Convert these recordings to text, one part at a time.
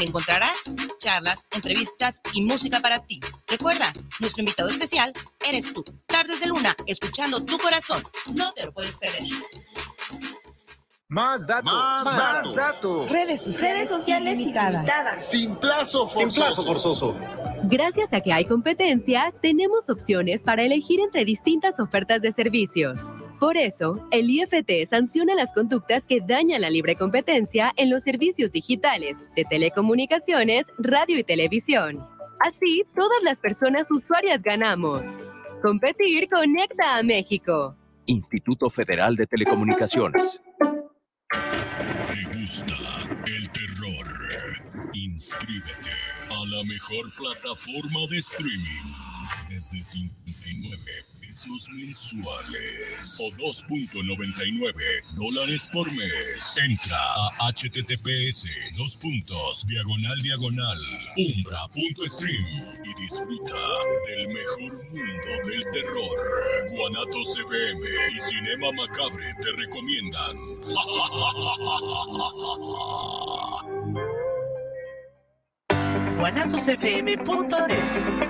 donde encontrarás charlas, entrevistas y música para ti. Recuerda, nuestro invitado especial eres tú. Tardes de Luna, escuchando tu corazón. No te lo puedes perder. Más datos. Más, datos. Redes sociales, limitadas. Sin plazo forzoso. Sin plazo forzoso. Gracias a que hay competencia, tenemos opciones para elegir entre distintas ofertas de servicios. Por eso, el IFT sanciona las conductas que dañan la libre competencia en los servicios digitales, de telecomunicaciones, radio y televisión. Así, todas las personas usuarias ganamos. Competir conecta a México. Instituto Federal de Telecomunicaciones. ¿Te gusta el terror? Inscríbete a la mejor plataforma de streaming desde 59 pesos mensuales o 2.99 dólares por mes. Entra a https dos puntos diagonal diagonal umbra.stream y disfruta del mejor mundo del terror. Guanatos FM y Cinema Macabre te recomiendan. guanatosfm.net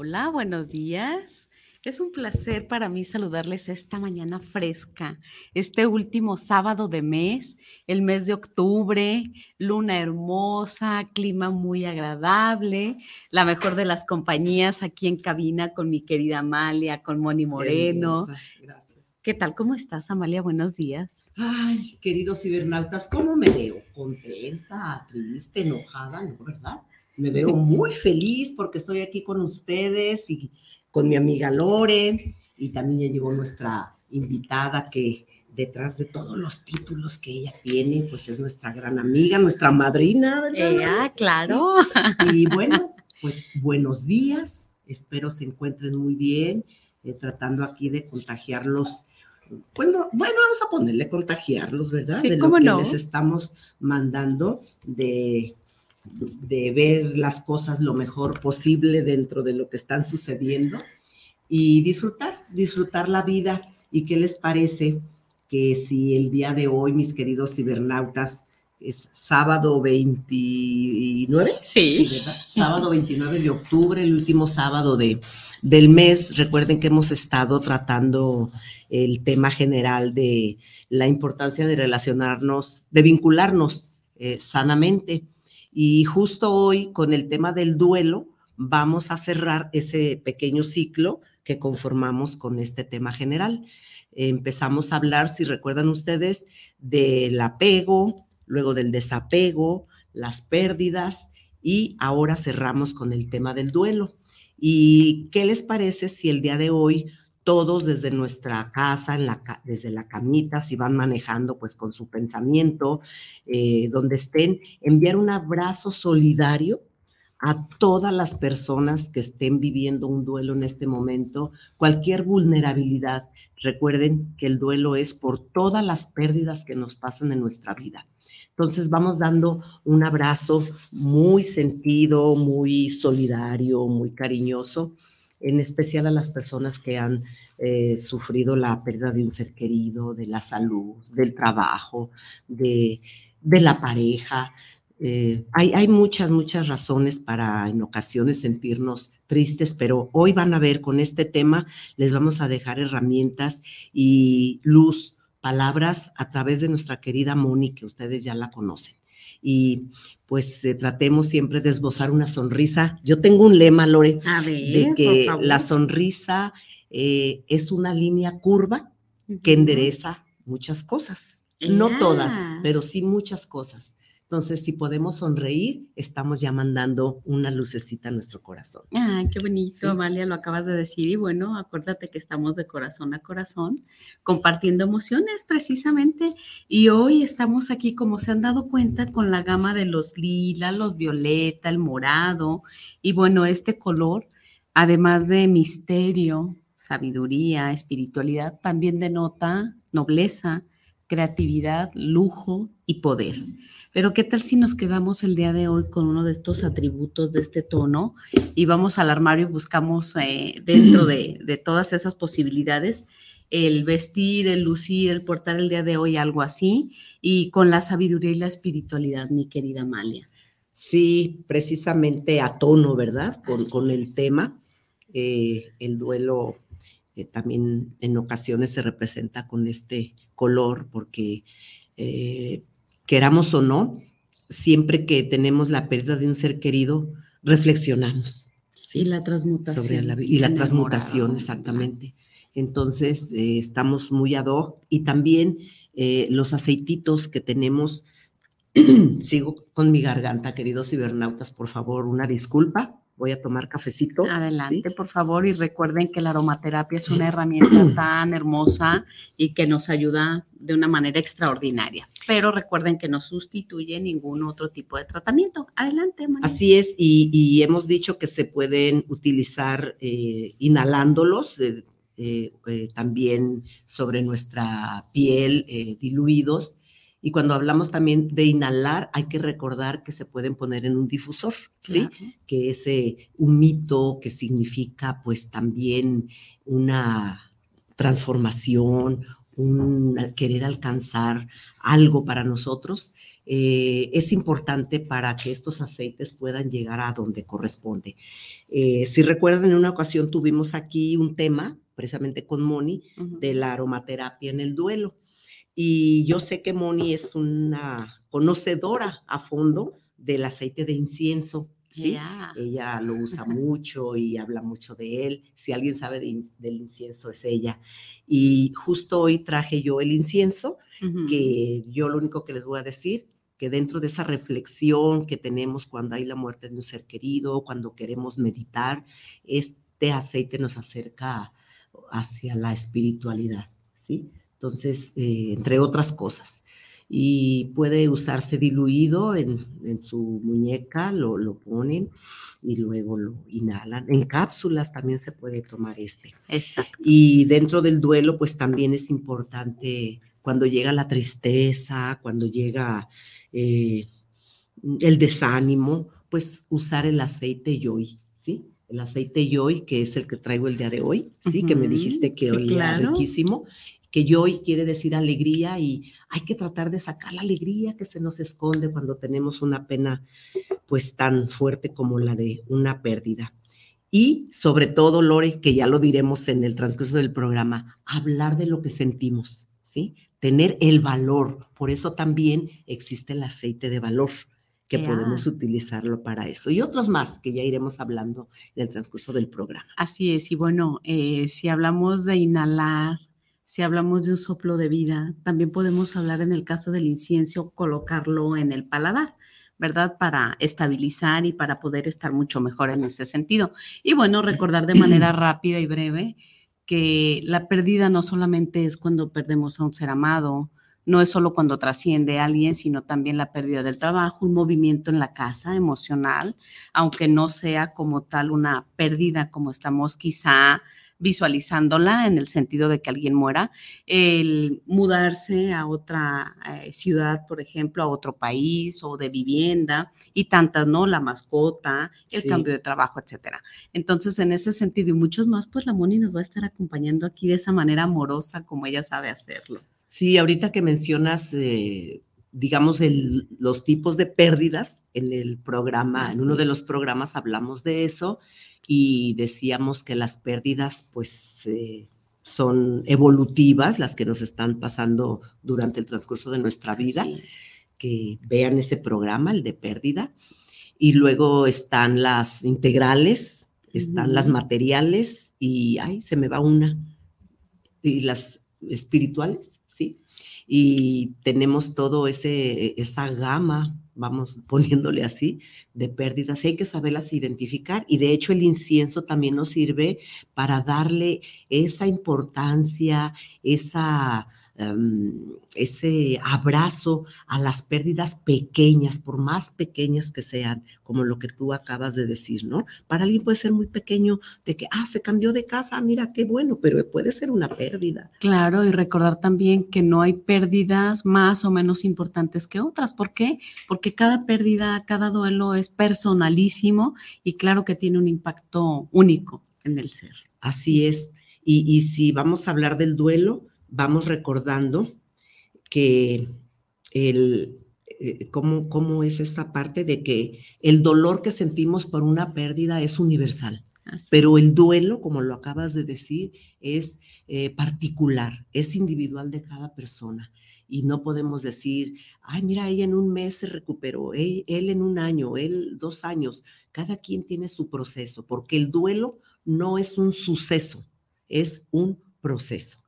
Hola, buenos días. Es un placer para mí saludarles esta mañana fresca, este último sábado de mes, el mes de octubre, luna hermosa, clima muy agradable, la mejor de las compañías aquí en cabina con mi querida Amalia, con Moni Moreno. Gracias. ¿Qué tal? ¿Cómo estás, Amalia? Buenos días. Ay, queridos cibernautas, ¿cómo me veo? ¿Contenta, triste, enojada? ¿No, verdad? Me veo muy feliz porque estoy aquí con ustedes y con mi amiga Lore y también ya llegó nuestra invitada que detrás de todos los títulos que ella tiene, pues es nuestra gran amiga, nuestra madrina, ¿verdad? Eh, claro. Y bueno, pues buenos días, espero se encuentren muy bien, eh, tratando aquí de contagiarlos. Bueno, bueno, vamos a ponerle contagiarlos, ¿verdad? Sí, de lo ¿cómo que no? les estamos mandando de de ver las cosas lo mejor posible dentro de lo que están sucediendo y disfrutar, disfrutar la vida. ¿Y qué les parece que si el día de hoy, mis queridos cibernautas, es sábado 29? Sí. ¿verdad? Sábado 29 de octubre, el último sábado de, del mes. Recuerden que hemos estado tratando el tema general de la importancia de relacionarnos, de vincularnos eh, sanamente. Y justo hoy, con el tema del duelo, vamos a cerrar ese pequeño ciclo que conformamos con este tema general. Empezamos a hablar, si recuerdan ustedes, del apego, luego del desapego, las pérdidas y ahora cerramos con el tema del duelo. ¿Y qué les parece si el día de hoy todos desde nuestra casa, desde la camita, si van manejando pues con su pensamiento, eh, donde estén, enviar un abrazo solidario a todas las personas que estén viviendo un duelo en este momento, cualquier vulnerabilidad. Recuerden que el duelo es por todas las pérdidas que nos pasan en nuestra vida. Entonces vamos dando un abrazo muy sentido, muy solidario, muy cariñoso en especial a las personas que han eh, sufrido la pérdida de un ser querido, de la salud, del trabajo, de, de la pareja. Eh, hay, hay muchas, muchas razones para en ocasiones sentirnos tristes, pero hoy van a ver con este tema, les vamos a dejar herramientas y luz, palabras a través de nuestra querida Moni, que ustedes ya la conocen. Y pues eh, tratemos siempre de esbozar una sonrisa. Yo tengo un lema, Lore, de que la sonrisa eh, es una línea curva que endereza muchas cosas. No todas, pero sí muchas cosas. Entonces, si podemos sonreír, estamos ya mandando una lucecita a nuestro corazón. Ah, qué bonito, Amalia, lo acabas de decir. Y bueno, acuérdate que estamos de corazón a corazón, compartiendo emociones precisamente. Y hoy estamos aquí, como se han dado cuenta, con la gama de los lila, los violeta, el morado. Y bueno, este color, además de misterio, sabiduría, espiritualidad, también denota nobleza, creatividad, lujo y poder. Pero ¿qué tal si nos quedamos el día de hoy con uno de estos atributos de este tono y vamos al armario y buscamos eh, dentro de, de todas esas posibilidades el vestir, el lucir, el portar el día de hoy algo así y con la sabiduría y la espiritualidad, mi querida Amalia? Sí, precisamente a tono, ¿verdad? Con, con el tema, eh, el duelo eh, también en ocasiones se representa con este color porque eh, queramos o no, siempre que tenemos la pérdida de un ser querido, reflexionamos. ¿sí? Y la transmutación. Sobre la, y la transmutación, exactamente. Entonces, eh, estamos muy ad hoc y también los aceititos que tenemos. Sigo con mi garganta, queridos cibernautas, por favor, una disculpa voy a tomar cafecito. Adelante, por favor, y recuerden que la aromaterapia es una herramienta tan hermosa y que nos ayuda de una manera extraordinaria. Pero recuerden que no sustituye ningún otro tipo de tratamiento. Adelante, María. Así es, y, hemos dicho que se pueden utilizar eh, inhalándolos. Eh, eh, también sobre nuestra piel diluidos y cuando hablamos también de inhalar, hay que recordar que se pueden poner en un difusor, ¿sí? Que ese humito que significa pues también una transformación, un querer alcanzar algo para nosotros, eh, es importante para que estos aceites puedan llegar a donde corresponde. Eh, si recuerdan, en una ocasión tuvimos aquí un tema, precisamente con Moni, de la aromaterapia en el duelo. Y yo sé que Moni es una conocedora a fondo del aceite de incienso. ¿sí? Ella lo usa mucho y habla mucho de él. Si alguien sabe del incienso es ella. Y justo hoy traje yo el incienso, que yo lo único que les voy a decir, que dentro de esa reflexión que tenemos cuando hay la muerte de un ser querido, cuando queremos meditar, este aceite nos acerca hacia la espiritualidad, ¿sí? Entonces, eh, entre otras cosas. Y puede usarse diluido en, su muñeca, lo, lo, ponen y luego lo inhalan. En cápsulas también se puede tomar este. Exacto. Y dentro del duelo, pues también es importante cuando llega la tristeza, cuando llega eh, el desánimo, pues usar el aceite yoy, ¿sí? El aceite yoy, que es el que traigo el día de hoy, ¿sí? Que me dijiste que olía riquísimo que hoy quiere decir alegría y hay que tratar de sacar la alegría que se nos esconde cuando tenemos una pena pues tan fuerte como la de una pérdida. Y sobre todo, Lore, que ya lo diremos en el transcurso del programa, hablar de lo que sentimos, ¿sí? Tener el valor. Por eso también existe el aceite de valor, que podemos utilizarlo para eso. Y otros más que ya iremos hablando en el transcurso del programa. Así es. Y bueno, eh, si hablamos de inhalar, si hablamos de un soplo de vida, también podemos hablar en el caso del incienso, colocarlo en el paladar, ¿verdad? Para estabilizar y para poder estar mucho mejor en ese sentido. Y bueno, recordar de manera rápida y breve que la pérdida no solamente es cuando perdemos a un ser amado, no es solo cuando trasciende a alguien, sino también la pérdida del trabajo, un movimiento en la casa emocional, aunque no sea como tal una pérdida como estamos quizá visualizándola en el sentido de que alguien muera, el mudarse a otra eh, ciudad, por ejemplo, a otro país o de vivienda y tantas, ¿no? La mascota, el cambio de trabajo, etcétera. Entonces, en ese sentido y muchos más, pues la Moni nos va a estar acompañando aquí de esa manera amorosa como ella sabe hacerlo. Sí, ahorita que mencionas eh, digamos, los tipos de pérdidas en el programa, en uno de los programas hablamos de eso y decíamos que las pérdidas, pues, eh, son evolutivas, las que nos están pasando durante el transcurso de nuestra vida, que vean ese programa, el de pérdida. Y luego están las integrales, están las materiales y, ay, se me va una, y las espirituales, ¿sí? Y tenemos todo ese, esa gama vamos poniéndole así, de pérdidas. hay que saberlas identificar y de hecho el incienso también nos sirve para darle esa importancia, esa Em, ese abrazo a las pérdidas pequeñas, por más pequeñas que sean, como lo que tú acabas de decir, ¿no? Para alguien puede ser muy pequeño de que, ah, se cambió de casa, mira qué bueno, pero puede ser una pérdida. Claro, y recordar también que no hay pérdidas más o menos importantes que otras. ¿Por qué? Porque cada pérdida, cada duelo es personalísimo y claro que tiene un impacto único en el ser. Así es. Y, y si vamos a hablar del duelo, vamos recordando que el, eh, cómo, cómo, es esta parte de que el dolor que sentimos por una pérdida es universal, pero el duelo, como lo acabas de decir, es eh, particular, es individual de cada persona. Y no podemos decir, ay, mira, ella en un mes se recuperó, él, él en un año, él dos años. Cada quien tiene su proceso, porque el duelo no es un suceso, es un proceso.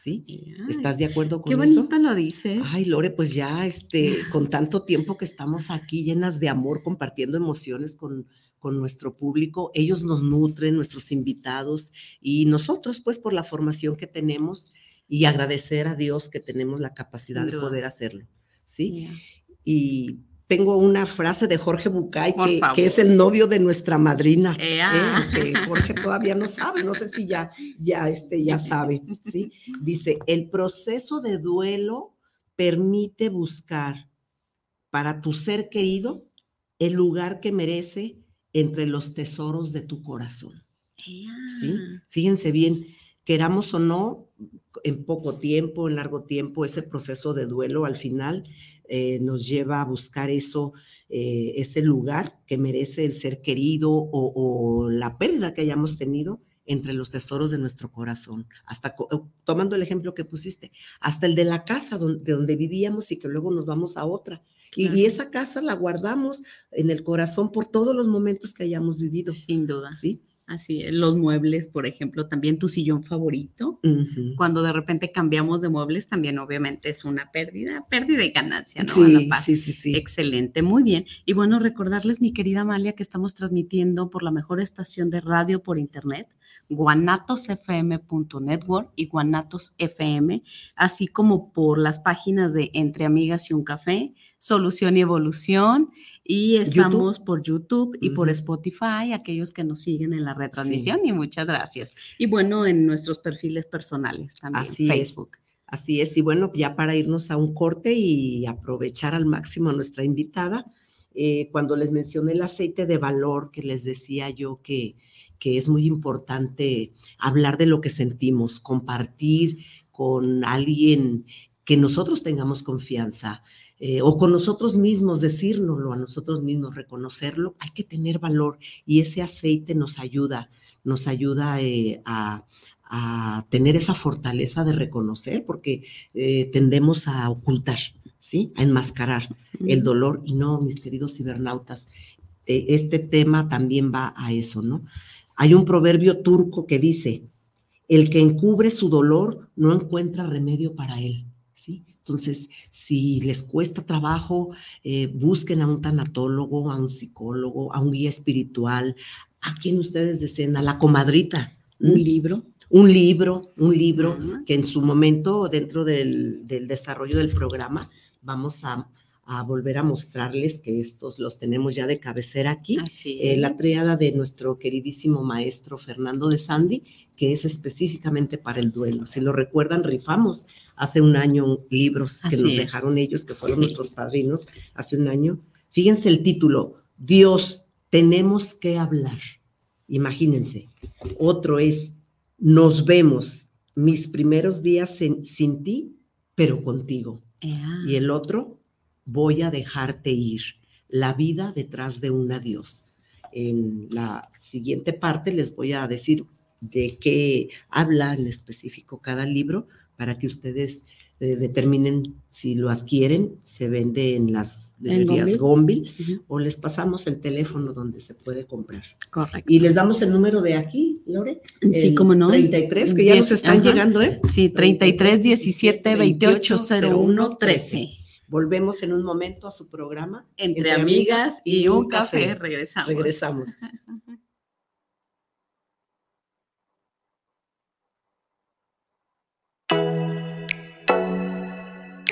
¿Sí? ¿Estás de acuerdo con eso? Qué bonito lo dices. Ay, Lore, pues ya este, con tanto tiempo que estamos aquí llenas de amor, compartiendo emociones con, con nuestro público, ellos nos nutren, nuestros invitados, y nosotros, pues, por la formación que tenemos y agradecer a Dios que tenemos la capacidad de poder hacerlo, ¿sí? Y tengo una frase de Jorge Bucay, que, es el novio de nuestra madrina, ¿eh? que Jorge todavía no sabe, no sé si ya, ya, este, ya sabe, ¿sí? Dice, el proceso de duelo permite buscar para tu ser querido el lugar que merece entre los tesoros de tu corazón. ¿Sí? Fíjense bien, queramos o no, en poco tiempo, en largo tiempo, ese proceso de duelo al final eh, nos lleva a buscar eso, eh, ese lugar que merece el ser querido o, la pérdida que hayamos tenido entre los tesoros de nuestro corazón. Hasta eh, tomando el ejemplo que pusiste, hasta el de la casa donde, de donde vivíamos y que luego nos vamos a otra. Y, y, esa casa la guardamos en el corazón por todos los momentos que hayamos vivido. Sin duda. Sí. Así es, los muebles, por ejemplo, también tu sillón favorito. Cuando de repente cambiamos de muebles, también obviamente es una pérdida, pérdida y ganancia, ¿no? Sí, sí, sí, sí. Excelente, muy bien. Y bueno, recordarles, mi querida Amalia, que estamos transmitiendo por la mejor estación de radio por internet, guanatosfm.network y Guanatos FM, así como por las páginas de Entre Amigas y un Café, Solución y Evolución, y estamos por YouTube y por Spotify, aquellos que nos siguen en la retransmisión, y muchas gracias. Y bueno, en nuestros perfiles personales también, Así Facebook. Así es, y bueno, ya para irnos a un corte y aprovechar al máximo a nuestra invitada, eh, cuando les mencioné el aceite de valor, que les decía yo que, que es muy importante hablar de lo que sentimos, compartir con alguien que nosotros tengamos confianza, eh, o con nosotros mismos, decírnoslo a nosotros mismos, reconocerlo, hay que tener valor y ese aceite nos ayuda, nos ayuda eh, a, tener esa fortaleza de reconocer, porque eh, tendemos a ocultar, ¿sí? A enmascarar el dolor y no, mis queridos cibernautas, este tema también va a eso, ¿no? Hay un proverbio turco que dice, el que encubre su dolor no encuentra remedio para él. Entonces, si les cuesta trabajo, eh, busquen a un tanatólogo, a un psicólogo, a un guía espiritual, a quien ustedes deseen, a la comadrita. Un libro. Un libro, un libro que en su momento, dentro del, desarrollo del programa, vamos a, volver a mostrarles que estos los tenemos ya de cabecera aquí. Eh, la triada de nuestro queridísimo maestro Fernando de Sandy, que es específicamente para el duelo. Si lo recuerdan, rifamos hace un año libros que nos dejaron ellos, que fueron nuestros padrinos, hace un año. Fíjense el título, Dios, tenemos que hablar. Imagínense. Otro es, nos vemos, mis primeros días sin ti, pero contigo. Y el otro, Voy a dejarte ir, la vida detrás de un adiós. En la siguiente parte les voy a decir de qué habla en específico cada libro para que ustedes eh, determinen si lo adquieren, se vende en las librerías Gombil o les pasamos el teléfono donde se puede comprar. Correcto. Y les damos el número de aquí, Lore. Sí, cómo no. 33, que ya nos están llegando, ¿eh? Sí, 33 17 28 01 13. Volvemos en un momento a su programa. Entre, amigas y un café. Regresamos. Regresamos.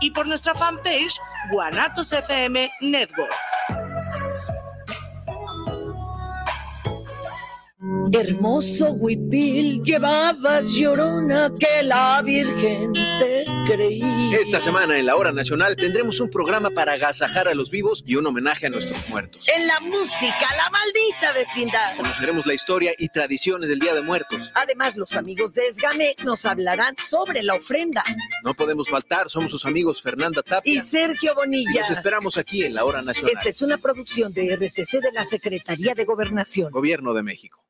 y por nuestra fanpage Guanatos FM Network. Hermoso huipil llevabas llorona que la Virgen te creía. Esta semana en la Hora Nacional tendremos un programa para agasajar a los vivos y un homenaje a nuestros muertos. En la música, la maldita vecindad. Conoceremos la historia y tradiciones del Día de Muertos. Además, los amigos de Esgamex nos hablarán sobre la ofrenda. No podemos faltar, somos sus amigos Fernanda Tapia y Sergio Bonilla. Los esperamos aquí en la Hora Nacional. Esta es una producción de RTC de la Secretaría de Gobernación. Gobierno de México.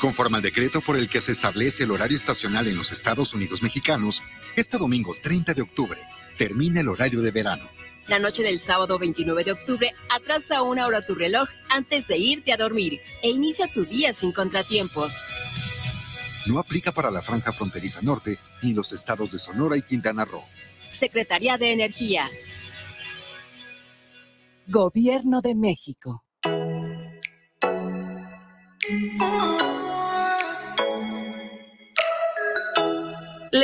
Conforme al decreto por el que se establece el horario estacional en los Estados Unidos mexicanos, este domingo 30 de octubre termina el horario de verano. La noche del sábado 29 de octubre atrasa una hora tu reloj antes de irte a dormir e inicia tu día sin contratiempos. No aplica para la franja fronteriza norte ni los estados de Sonora y Quintana Roo. Secretaría de Energía. Gobierno de México.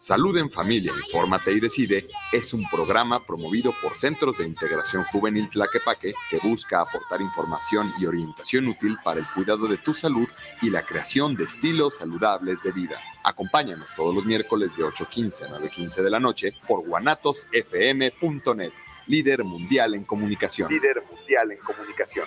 Salud en Familia, Infórmate y Decide es un programa promovido por Centros de Integración Juvenil Tlaquepaque que busca aportar información y orientación útil para el cuidado de tu salud y la creación de estilos saludables de vida. Acompáñanos todos los miércoles de 8.15 a 9.15 de la noche por guanatosfm.net, líder mundial en comunicación. Líder mundial en comunicación.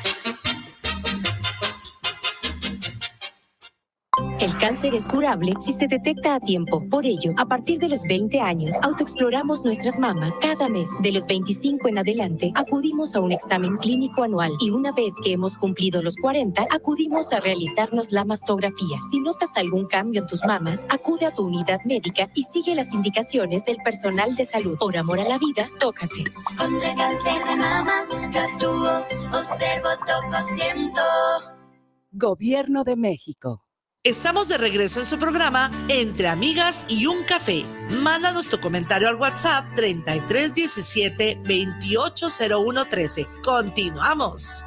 El cáncer es curable si se detecta a tiempo. Por ello, a partir de los 20 años, autoexploramos nuestras mamas cada mes. De los 25 en adelante, acudimos a un examen clínico anual y una vez que hemos cumplido los 40, acudimos a realizarnos la mastografía. Si notas algún cambio en tus mamas, acude a tu unidad médica y sigue las indicaciones del personal de salud. Por amor a la vida, tócate. Contra cáncer de mama, yo actúo, observo, toco, siento. Gobierno de México. Estamos de regreso en su programa Entre Amigas y un Café. Mándanos tu comentario al WhatsApp 3317 280113. Continuamos.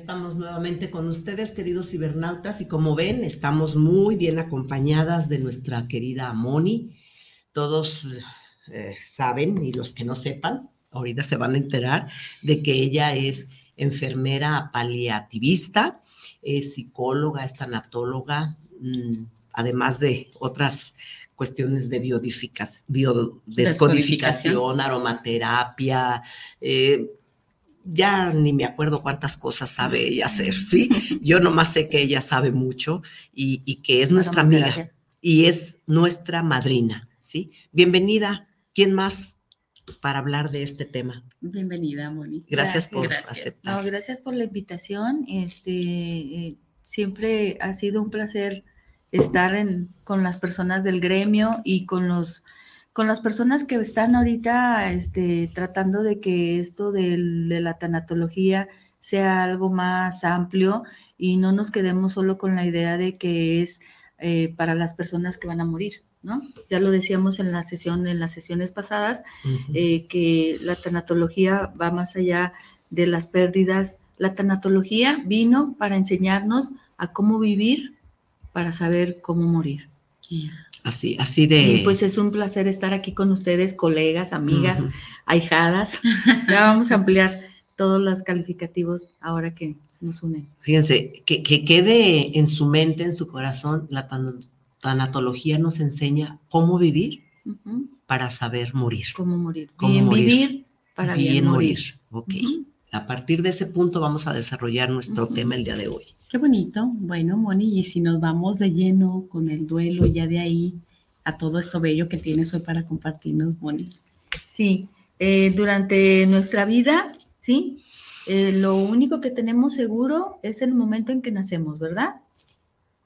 Estamos nuevamente con ustedes, queridos cibernautas, y como ven, estamos muy bien acompañadas de nuestra querida Moni. Todos eh, saben, y los que no sepan, ahorita se van a enterar de que ella es enfermera paliativista, es psicóloga, es tanatóloga, mmm, además de otras cuestiones de biodescodificación, aromaterapia, eh, ya ni me acuerdo cuántas cosas sabe ella hacer, ¿sí? Yo nomás sé que ella sabe mucho y, y que es nuestra amiga y es nuestra madrina, ¿sí? Bienvenida. ¿Quién más para hablar de este tema? Bienvenida, Moni. Gracias, por gracias. aceptar. No, gracias por la invitación. Este, eh, siempre ha sido un placer estar en, con las personas del gremio y con los con las personas que están ahorita este, tratando de que esto del, de la tanatología sea algo más amplio y no nos quedemos solo con la idea de que es eh, para las personas que van a morir, ¿no? Ya lo decíamos en la sesión, en las sesiones pasadas, uh -huh. eh, que la tanatología va más allá de las pérdidas. La tanatología vino para enseñarnos a cómo vivir para saber cómo morir. Yeah. Así, así de. Y pues es un placer estar aquí con ustedes, colegas, amigas, uh -huh. ahijadas. ya vamos a ampliar todos los calificativos ahora que nos unen. Fíjense, que, que quede en su mente, en su corazón, la tan, tanatología nos enseña cómo vivir uh -huh. para saber morir. Cómo morir. Cómo bien morir. vivir para bien, bien morir. morir. Ok. Uh -huh. A partir de ese punto vamos a desarrollar nuestro tema el día de hoy. Qué bonito. Bueno, Moni, y si nos vamos de lleno con el duelo, ya de ahí a todo eso bello que tienes hoy para compartirnos, Moni. Sí, eh, durante nuestra vida, sí, eh, lo único que tenemos seguro es el momento en que nacemos, ¿verdad?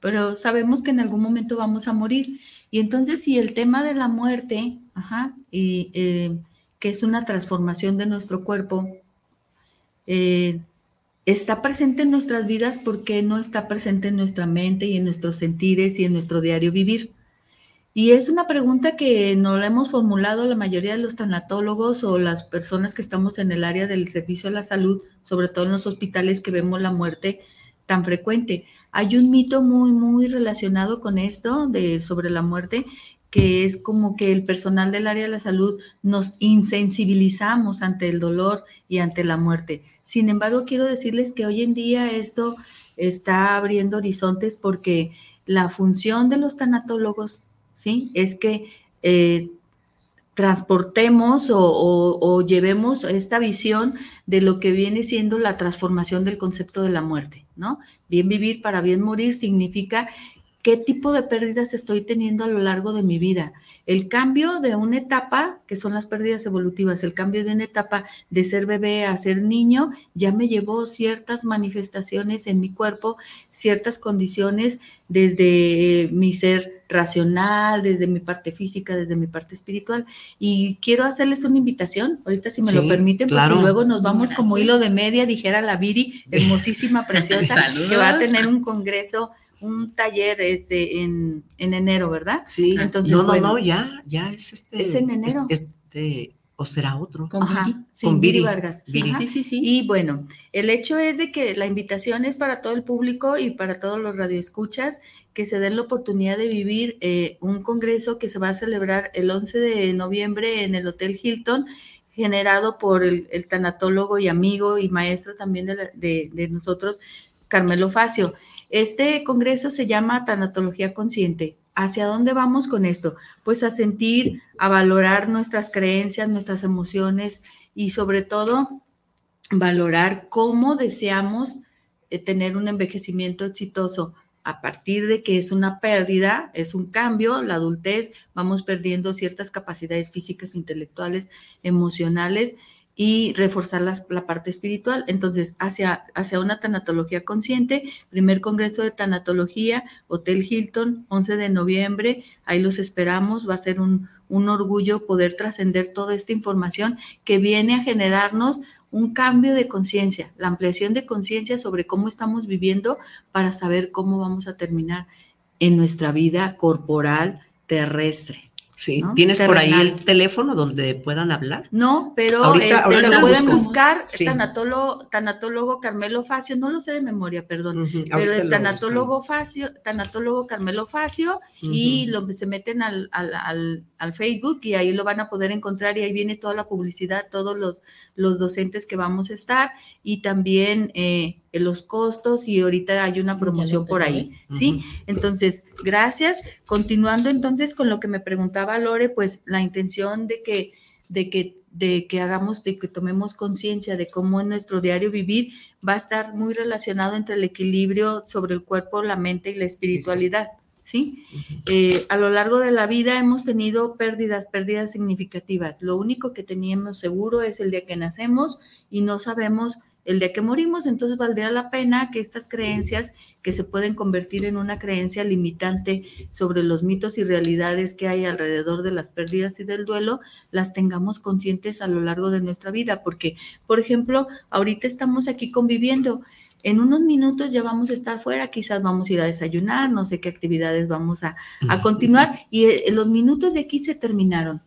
Pero sabemos que en algún momento vamos a morir. Y entonces, si el tema de la muerte, ajá, y, eh, que es una transformación de nuestro cuerpo, eh, está presente en nuestras vidas porque no está presente en nuestra mente y en nuestros sentires y en nuestro diario vivir. Y es una pregunta que no la hemos formulado la mayoría de los tanatólogos o las personas que estamos en el área del servicio a la salud, sobre todo en los hospitales que vemos la muerte tan frecuente. Hay un mito muy, muy relacionado con esto de, sobre la muerte, que es como que el personal del área de la salud nos insensibilizamos ante el dolor y ante la muerte. Sin embargo, quiero decirles que hoy en día esto está abriendo horizontes porque la función de los tanatólogos, ¿sí? Es que eh, transportemos o, o, llevemos esta visión de lo que viene siendo la transformación del concepto de la muerte, ¿no? Bien vivir para bien morir significa qué tipo de pérdidas estoy teniendo a lo largo de mi vida. El cambio de una etapa, que son las pérdidas evolutivas, el cambio de una etapa de ser bebé a ser niño, ya me llevó ciertas manifestaciones en mi cuerpo, ciertas condiciones desde mi ser racional, desde mi parte física, desde mi parte espiritual. Y quiero hacerles una invitación, ahorita si me sí, lo permiten, claro. porque luego nos vamos Gracias. como hilo de media, dijera la Viri, hermosísima, preciosa, que va a tener un congreso un taller este en, en enero, ¿verdad? Sí, entonces. No, no, bueno, no, ya, ya es este. Es en enero. Este, o será otro. Con Ajá, Viri. Sí, con Viri, Vargas. Viri. Sí, sí, sí. Y bueno, el hecho es de que la invitación es para todo el público y para todos los radioescuchas que se den la oportunidad de vivir eh, un congreso que se va a celebrar el 11 de noviembre en el Hotel Hilton generado por el, el tanatólogo y amigo y maestro también de, la, de, de nosotros, Carmelo Facio. Este congreso se llama Tanatología Consciente. ¿Hacia dónde vamos con esto? Pues a sentir, a valorar nuestras creencias, nuestras emociones y sobre todo valorar cómo deseamos eh, tener un envejecimiento exitoso a partir de que es una pérdida, es un cambio, la adultez, vamos perdiendo ciertas capacidades físicas, intelectuales, emocionales y reforzar la parte espiritual. Entonces, hacia, hacia una tanatología consciente, primer congreso de tanatología, Hotel Hilton, 11 de noviembre, ahí los esperamos, va a ser un, un orgullo poder trascender toda esta información que viene a generarnos un cambio de conciencia, la ampliación de conciencia sobre cómo estamos viviendo para saber cómo vamos a terminar en nuestra vida corporal terrestre. Sí, ¿no? ¿tienes por ahí el teléfono donde puedan hablar? No, pero Ahorita- este, ahorita lo lo pueden busco. buscar, Sí. tanatólogo, tanatólogo Carmelo Facio, no lo sé de memoria, perdón, pero es lo tanatólogo Facio, tanatólogo Carmelo Facio, y lo, se meten al, al, al- al Facebook y ahí lo van a poder encontrar y ahí viene toda la publicidad, todos los, los docentes que vamos a estar y también eh, los costos y ahorita hay una promoción por ahí, ¿sí? Entonces, gracias. Continuando entonces con lo que me preguntaba Lore, pues la intención de que, de que, de que hagamos, de que tomemos conciencia de cómo en nuestro diario vivir va a estar muy relacionado entre el equilibrio sobre el cuerpo, la mente y la espiritualidad. ¿Sí? Eh, a lo largo de la vida hemos tenido pérdidas, pérdidas significativas. Lo único que teníamos seguro es el día que nacemos y no sabemos el día que morimos, entonces valdría la pena que estas creencias que se pueden convertir en una creencia limitante sobre los mitos y realidades que hay alrededor de las pérdidas y del duelo, las tengamos conscientes a lo largo de nuestra vida, porque, por ejemplo, ahorita estamos aquí conviviendo. En unos minutos ya vamos a estar fuera, quizás vamos a ir a desayunar, no sé qué actividades vamos a, a continuar y eh, los minutos de aquí se terminaron.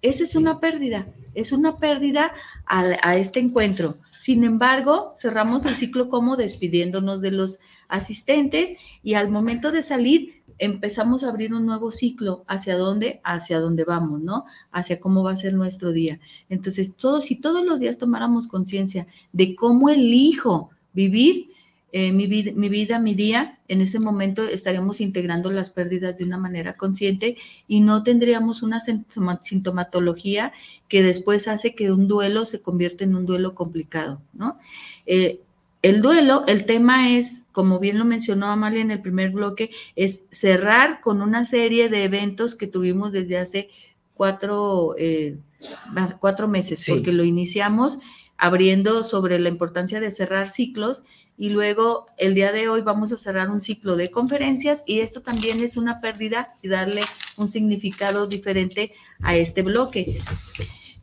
Esa es una pérdida, es una pérdida a, a este encuentro. Sin embargo, cerramos el ciclo como despidiéndonos de los asistentes y al momento de salir empezamos a abrir un nuevo ciclo. ¿Hacia dónde? Hacia dónde vamos, ¿no? Hacia cómo va a ser nuestro día. Entonces, todos, si todos los días tomáramos conciencia de cómo elijo vivir eh, mi, vid- mi vida, mi día, en ese momento estaríamos integrando las pérdidas de una manera consciente y no tendríamos una sintoma- sintomatología que después hace que un duelo se convierta en un duelo complicado, ¿no? Eh, el duelo, el tema es, como bien lo mencionó Amalia en el primer bloque, es cerrar con una serie de eventos que tuvimos desde hace cuatro, eh, cuatro meses, Sí. porque lo iniciamos abriendo sobre la importancia de cerrar ciclos y luego el día de hoy vamos a cerrar un ciclo de conferencias y esto también es una pérdida y darle un significado diferente a este bloque.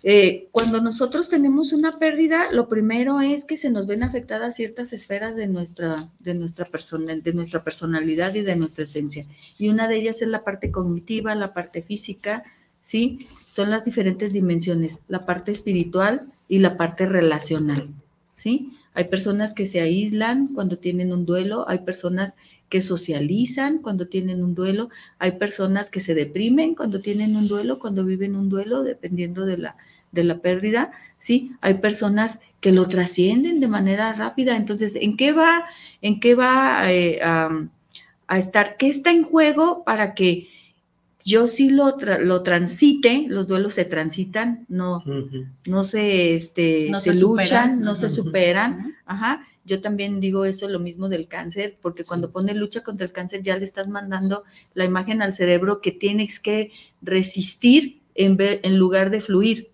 Eh, cuando nosotros tenemos una pérdida, lo primero es que se nos ven afectadas ciertas esferas de nuestra, de nuestra persona, de nuestra personalidad y de nuestra esencia. Y una de ellas es la parte cognitiva, la parte física, ¿sí? Son las diferentes dimensiones, la parte espiritual y la parte relacional, ¿sí? Hay personas que se aíslan cuando tienen un duelo, hay personas que socializan cuando tienen un duelo, hay personas que se deprimen cuando tienen un duelo, cuando viven un duelo, dependiendo de la, de la pérdida, ¿sí? Hay personas que lo trascienden de manera rápida. Entonces, ¿en qué va, en qué va eh, a, a estar? ¿Qué está en juego para que yo sí lo, tra- lo transite? Los duelos se transitan, no, no se, este, No se, se luchan, no se superan. Ajá. Yo también digo eso, lo mismo del cáncer, porque cuando pone lucha contra el cáncer ya le estás mandando la imagen al cerebro que tienes que resistir en, ver- en lugar de fluir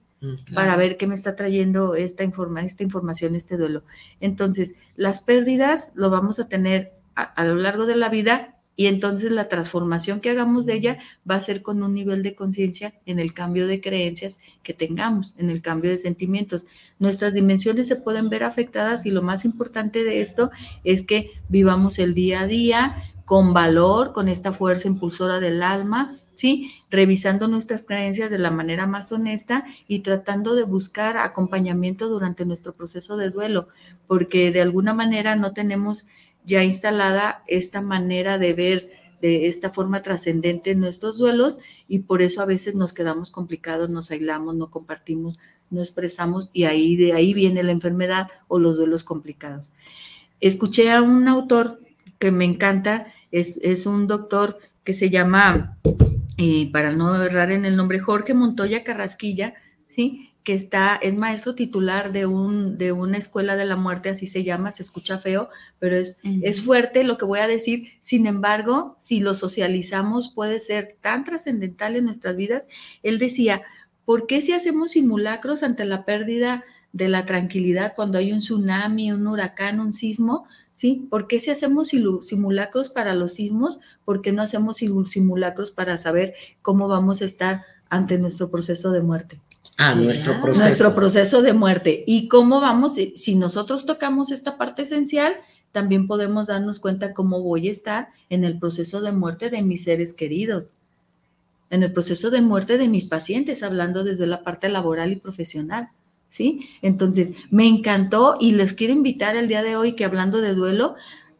para ver qué me está trayendo esta, informa, esta información, este duelo. Entonces, las pérdidas lo vamos a tener a, a lo largo de la vida y entonces la transformación que hagamos de ella va a ser con un nivel de conciencia en el cambio de creencias que tengamos, en el cambio de sentimientos. Nuestras dimensiones se pueden ver afectadas y lo más importante de esto es que vivamos el día a día con valor, con esta fuerza impulsora del alma, ¿sí? Revisando nuestras creencias de la manera más honesta y tratando de buscar acompañamiento durante nuestro proceso de duelo, porque de alguna manera no tenemos ya instalada esta manera de ver de esta forma trascendente en nuestros duelos y por eso a veces nos quedamos complicados, nos aislamos, no compartimos, no expresamos y ahí de ahí viene la enfermedad o los duelos complicados. Escuché a un autor que me encanta, es, es un doctor que se llama, eh, para no errar en el nombre, Jorge Montoya Carrasquilla, ¿sí? Que está, es maestro titular de, un, de una escuela de la muerte, así se llama, se escucha feo, pero es, es fuerte lo que voy a decir. Sin embargo, si lo socializamos puede ser tan trascendental en nuestras vidas. Él decía, ¿por qué si hacemos simulacros ante la pérdida de la tranquilidad cuando hay un tsunami, un huracán, un sismo, ¿sí? ¿Por qué si hacemos simulacros para los sismos? ¿Por qué no hacemos simulacros para saber cómo vamos a estar ante nuestro proceso de muerte? Ah, nuestro proceso. Nuestro proceso de muerte. ¿Y cómo vamos? Si nosotros tocamos esta parte esencial, también podemos darnos cuenta cómo voy a estar en el proceso de muerte de mis seres queridos, en el proceso de muerte de mis pacientes, hablando desde la parte laboral y profesional. ¿Sí? Entonces, me encantó y les quiero invitar el día de hoy que hablando de duelo,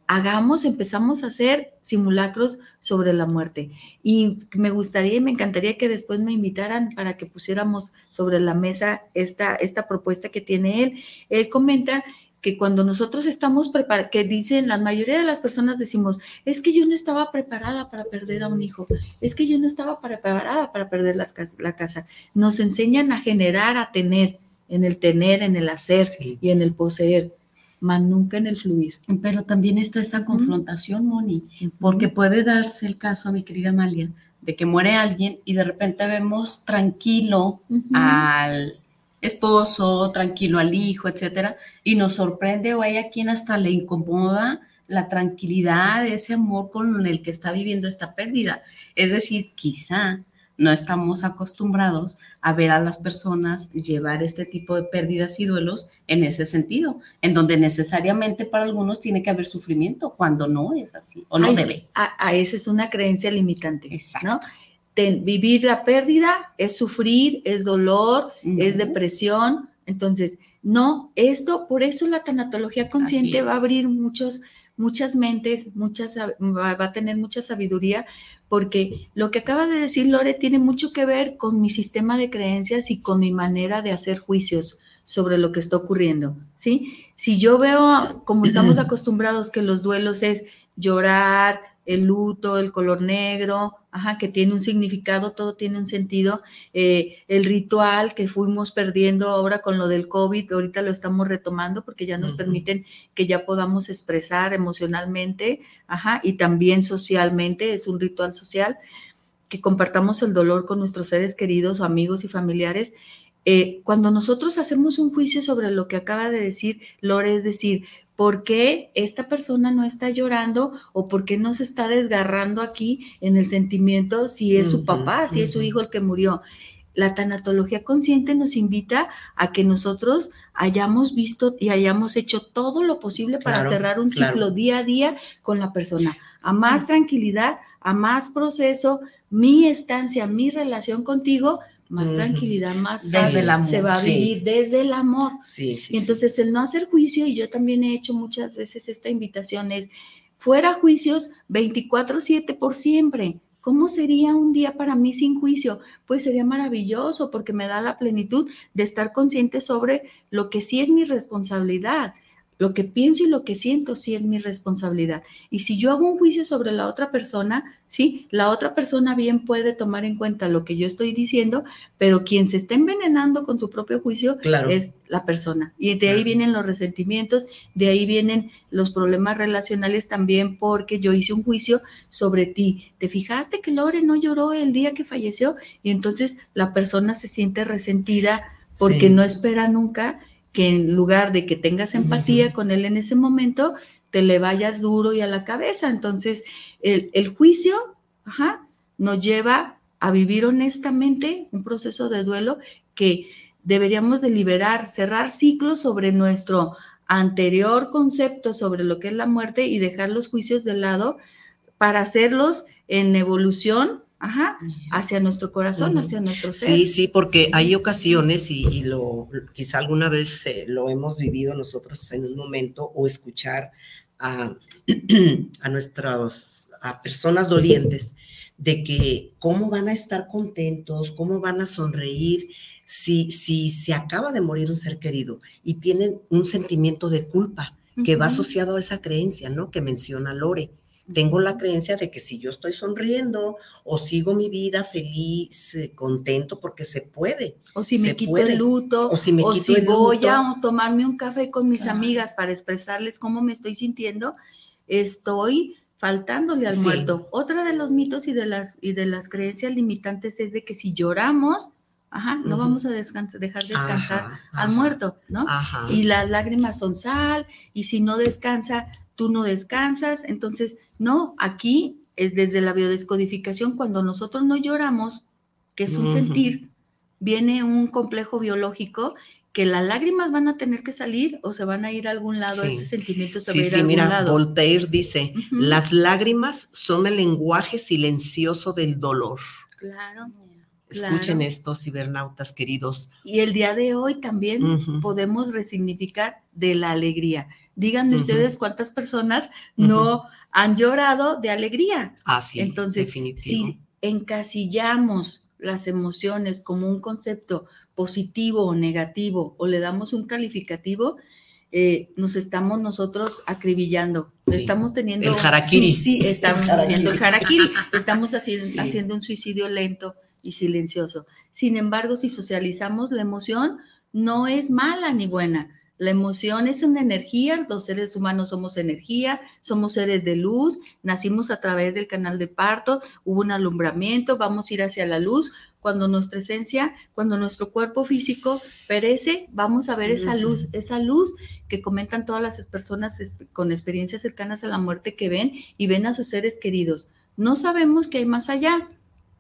hagamos, empezamos a hacer simulacros sobre la muerte. Y me gustaría y me encantaría que después me invitaran para que pusiéramos sobre la mesa esta, esta propuesta que tiene él. Él comenta que cuando nosotros estamos preparados, que dicen, la mayoría de las personas decimos, es que yo no estaba preparada para perder a un hijo, es que yo no estaba preparada para perder la, la casa. Nos enseñan a generar, a tener, en el tener, en el hacer y en el poseer, más nunca en el fluir. Pero también está esta confrontación, Moni, porque puede darse el caso, mi querida Amalia, de que muere alguien y de repente vemos tranquilo al esposo, tranquilo al hijo, etcétera, y nos sorprende o hay a quien hasta le incomoda la tranquilidad, ese amor con el que está viviendo esta pérdida. Es decir, quizá no estamos acostumbrados a ver a las personas llevar este tipo de pérdidas y duelos en ese sentido, en donde necesariamente para algunos tiene que haber sufrimiento, cuando no es así, o no debe. A, esa es una creencia limitante, ¿no? vivir la pérdida es sufrir, es dolor, es depresión. Entonces, no, esto, por eso la tanatología consciente va a abrir muchos, muchas mentes, muchas, va, a tener mucha sabiduría, porque lo que acaba de decir Lore tiene mucho que ver con mi sistema de creencias y con mi manera de hacer juicios sobre lo que está ocurriendo, ¿sí? Si yo veo, como estamos acostumbrados, que los duelos es llorar, el luto, el color negro, ajá, que tiene un significado, todo tiene un sentido. Eh, el ritual que fuimos perdiendo ahora con lo del COVID, ahorita lo estamos retomando porque ya nos permiten que ya podamos expresar emocionalmente, ajá, y también socialmente, es un ritual social, que compartamos el dolor con nuestros seres queridos, amigos y familiares. Eh, cuando nosotros hacemos un juicio sobre lo que acaba de decir Lore, es decir, ¿Por qué esta persona no está llorando o por qué no se está desgarrando aquí en el sentimiento si es su papá, si es su hijo el que murió? La tanatología consciente nos invita a que nosotros hayamos visto y hayamos hecho todo lo posible para cerrar un ciclo día a día con la persona, a más tranquilidad, a más proceso, mi estancia, mi relación contigo, más tranquilidad, más desde el amor, se va a vivir desde el amor. Sí, sí, y entonces el no hacer juicio, y yo también he hecho muchas veces esta invitación, es fuera juicios 24/7 por siempre. ¿Cómo sería un día para mí sin juicio? Pues sería maravilloso porque me da la plenitud de estar consciente sobre lo que sí es mi responsabilidad. Lo que pienso y lo que siento sí es mi responsabilidad. Y si yo hago un juicio sobre la otra persona, sí, la otra persona bien puede tomar en cuenta lo que yo estoy diciendo, pero quien se está envenenando con su propio juicio es la persona. Y de ahí vienen los resentimientos, de ahí vienen los problemas relacionales también porque yo hice un juicio sobre ti. ¿Te fijaste que Lore no lloró el día que falleció? Y entonces la persona se siente resentida porque no espera nunca que en lugar de que tengas empatía con él en ese momento, te le vayas duro y a la cabeza. Entonces, el, juicio nos lleva a vivir honestamente un proceso de duelo que deberíamos de liberar, cerrar ciclos sobre nuestro anterior concepto sobre lo que es la muerte y dejar los juicios de lado para hacerlos en evolución Ajá, hacia nuestro corazón, hacia nuestro ser. Sí, sí, porque hay ocasiones y, lo quizá alguna vez eh, lo hemos vivido nosotros en un momento o escuchar a, a nuestras a personas dolientes de que cómo van a estar contentos, cómo van a sonreír si, si se acaba de morir un ser querido y tienen un sentimiento de culpa que va asociado a esa creencia, ¿no? Que menciona Lore tengo la creencia de que si yo estoy sonriendo o sigo mi vida feliz, eh, contento, porque se puede. O si me quito el luto, o si, me voy a tomarme un café con mis amigas para expresarles cómo me estoy sintiendo, estoy faltándole al muerto. Otra de los mitos y de las y de las creencias limitantes es de que si lloramos, Ajá, no Ujú. vamos a descansa- dejar descansar Ajá, al ajá. muerto, ¿no? Ajá. Y las lágrimas son sal, y si no descansa, tú no descansas. Entonces, no, aquí es desde la biodescodificación, cuando nosotros no lloramos, que es un sentir, viene un complejo biológico que las lágrimas van a tener que salir o se van a ir a algún lado, Sí. ese sentimiento se Sí, va a ir sí, a algún mira, lado. Voltaire dice, las lágrimas son el lenguaje silencioso del dolor. Claro. Escuchen claro. esto, cibernautas queridos. Y el día de hoy también podemos resignificar de la alegría. Díganme ustedes cuántas personas no han llorado de alegría. Ah, sí, Entonces, definitivo. si encasillamos las emociones como un concepto positivo o negativo o le damos un calificativo, eh, nos estamos nosotros acribillando. Sí. Estamos teniendo... El harakiri. Sí, estamos El haciendo el harakiri. harakiri. Estamos haciendo, Sí. haciendo un suicidio lento y silencioso. Sin embargo, si socializamos la emoción, no es mala ni buena. La emoción es una energía, los seres humanos somos energía, somos seres de luz, nacimos a través del canal de parto, hubo un alumbramiento, vamos a ir hacia la luz. Cuando nuestra esencia, cuando nuestro cuerpo físico perece, vamos a ver esa luz, esa luz que comentan todas las personas con experiencias cercanas a la muerte que ven y ven a sus seres queridos. No sabemos qué hay más allá.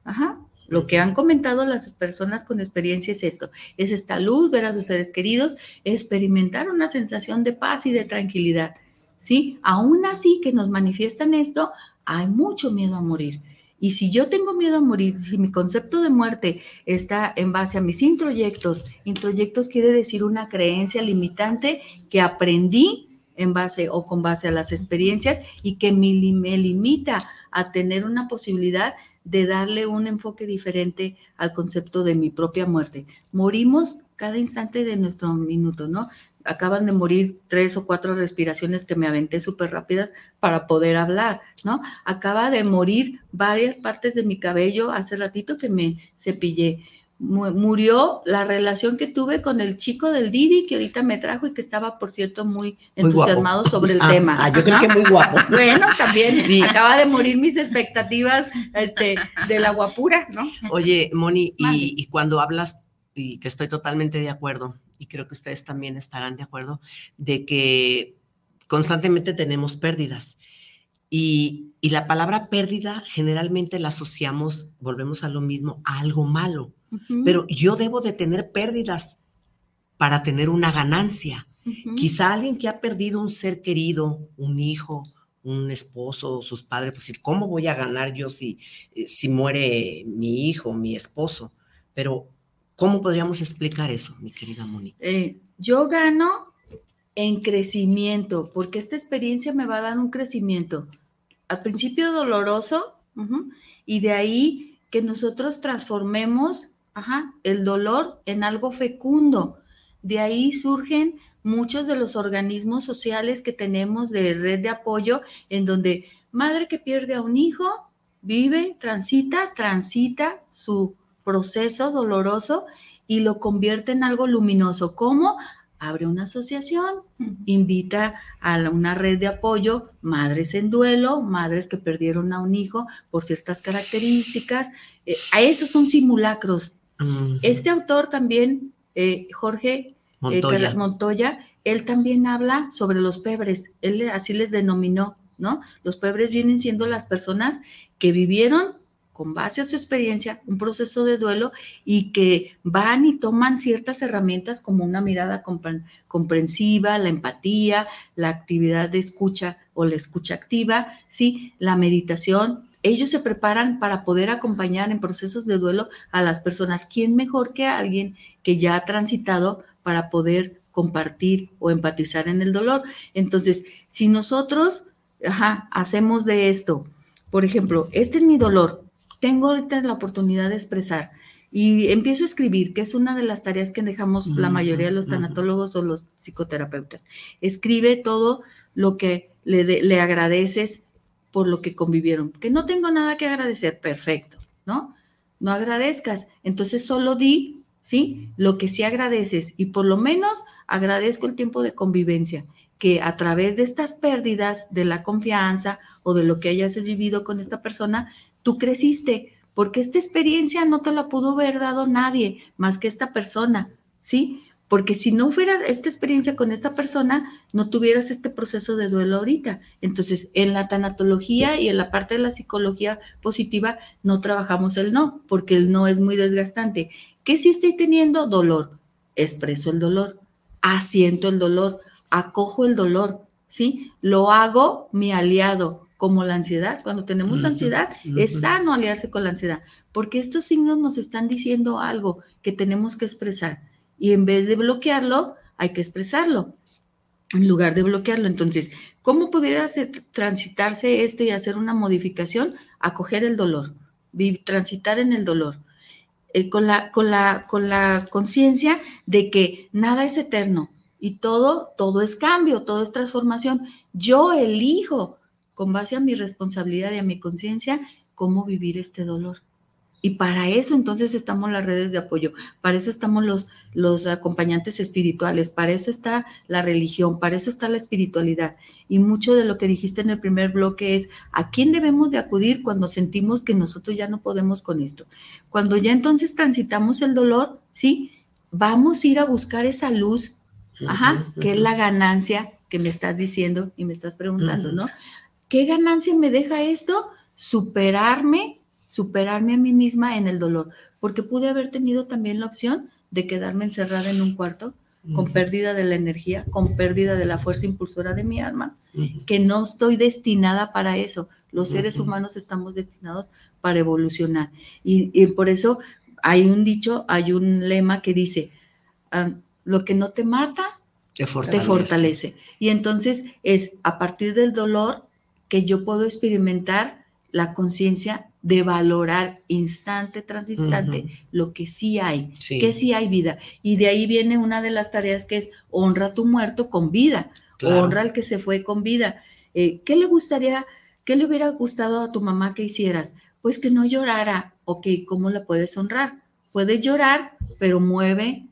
Ajá. Lo que han comentado las personas con experiencia es esto, es esta luz, ver a sus seres queridos, experimentar una sensación de paz y de tranquilidad. ¿Sí? Aún así que nos manifiestan esto, hay mucho miedo a morir. Y si yo tengo miedo a morir, si mi concepto de muerte está en base a mis introyectos, introyectos quiere decir una creencia limitante que aprendí en base o con base a las experiencias y que me, me limita a tener una posibilidad de darle un enfoque diferente al concepto de mi propia muerte. Morimos cada instante de nuestro minuto, ¿no? Acaban de morir tres o cuatro respiraciones que me aventé súper rápidas para poder hablar, ¿no? Acaba de morir varias partes de mi cabello hace ratito que me cepillé. Mu- Murió la relación que tuve con el chico del Didi que ahorita me trajo y que estaba, por cierto, muy entusiasmado sobre el Ah, tema. ah, yo creo que muy guapo. Bueno, también Sí. acaba de morir mis expectativas este, de la guapura, ¿no? Oye, Moni, y, y cuando hablas, y que estoy totalmente de acuerdo, y creo que ustedes también estarán de acuerdo, de que constantemente tenemos pérdidas. Y, y la palabra pérdida generalmente la asociamos, volvemos a lo mismo, a algo malo. Pero yo debo de tener pérdidas para tener una ganancia. Quizá alguien que ha perdido un ser querido, un hijo, un esposo, sus padres, pues decir, ¿cómo voy a ganar yo si, eh, si muere mi hijo, mi esposo? Pero, ¿cómo podríamos explicar eso, mi querida Moni? Eh, yo gano en crecimiento, porque esta experiencia me va a dar un crecimiento. Al principio doloroso, y de ahí que nosotros transformemos el dolor en algo fecundo. De ahí surgen muchos de los organismos sociales que tenemos de red de apoyo, en donde madre que pierde a un hijo vive, transita, transita su proceso doloroso y lo convierte en algo luminoso. ¿Cómo? Abre una asociación, invita a una red de apoyo, madres en duelo, madres que perdieron a un hijo por ciertas características. Eh, a esos son simulacros. Este autor también, eh, Jorge eh, Montoya. Montoya, él también habla sobre los pebres, él así les denominó, ¿no? Los pebres vienen siendo las personas que vivieron con base a su experiencia un proceso de duelo y que van y toman ciertas herramientas como una mirada compren- comprensiva, la empatía, la actividad de escucha o la escucha activa, sí, la meditación. Ellos se preparan para poder acompañar en procesos de duelo a las personas. ¿Quién mejor que alguien que ya ha transitado para poder compartir o empatizar en el dolor? Entonces, si nosotros hacemos de esto, por ejemplo, este es mi dolor, tengo ahorita la oportunidad de expresar y empiezo a escribir, que es una de las tareas que dejamos la mayoría de los tanatólogos o los psicoterapeutas. Escribe todo lo que le, de- le agradeces por lo que convivieron. Que no tengo nada que agradecer, perfecto, ¿no? No agradezcas, entonces solo di, ¿sí? Lo que sí agradeces y por lo menos agradezco el tiempo de convivencia, que a través de estas pérdidas de la confianza o de lo que hayas vivido con esta persona, tú creciste, porque esta experiencia no te la pudo haber dado nadie más que esta persona, ¿sí? Porque si no fuera esta experiencia con esta persona, no tuvieras este proceso de duelo ahorita. Entonces, en la tanatología y en la parte de la psicología positiva no trabajamos el no, porque el no es muy desgastante. ¿Qué si estoy teniendo dolor? Expreso el dolor, asiento el dolor, acojo el dolor, ¿sí? Lo hago mi aliado, como la ansiedad. Cuando tenemos ansiedad, es sano aliarse con la ansiedad, porque estos signos nos están diciendo algo que tenemos que expresar. Y en vez de bloquearlo, hay que expresarlo, en lugar de bloquearlo. Entonces, ¿cómo pudiera transitarse esto y hacer una modificación? Acoger el dolor, transitar en el dolor. Eh, con la con la con la conciencia de que nada es eterno y todo todo es cambio, todo es transformación. Yo elijo con base a mi responsabilidad y a mi conciencia, cómo vivir este dolor. Y para eso entonces estamos las redes de apoyo, para eso estamos los, los acompañantes espirituales, para eso está la religión, para eso está la espiritualidad. Y mucho de lo que dijiste en el primer bloque es a quién debemos de acudir cuando sentimos que nosotros ya no podemos con esto. Cuando ya entonces transitamos el dolor, ¿sí? Vamos a ir a buscar esa luz, ajá, que es la ganancia que me estás diciendo y me estás preguntando, ¿no? ¿Qué ganancia me deja esto? Superarme, superarme a mí misma en el dolor, porque pude haber tenido también la opción de quedarme encerrada en un cuarto con pérdida de la energía, con pérdida de la fuerza impulsora de mi alma, que no estoy destinada para eso. Los seres humanos estamos destinados para evolucionar. Y, por eso hay un dicho, hay un lema que dice, ah, lo que no te mata, te fortalece. te fortalece. Y entonces es a partir del dolor que yo puedo experimentar la conciencia de valorar instante tras instante lo que sí hay, que sí hay vida. Y de ahí viene una de las tareas que es honra a tu muerto con vida, honra al que se fue con vida. Eh, ¿Qué le gustaría, qué le hubiera gustado a tu mamá que hicieras? Pues que no llorara. Ok, ¿cómo la puedes honrar? Puedes llorar, pero mueve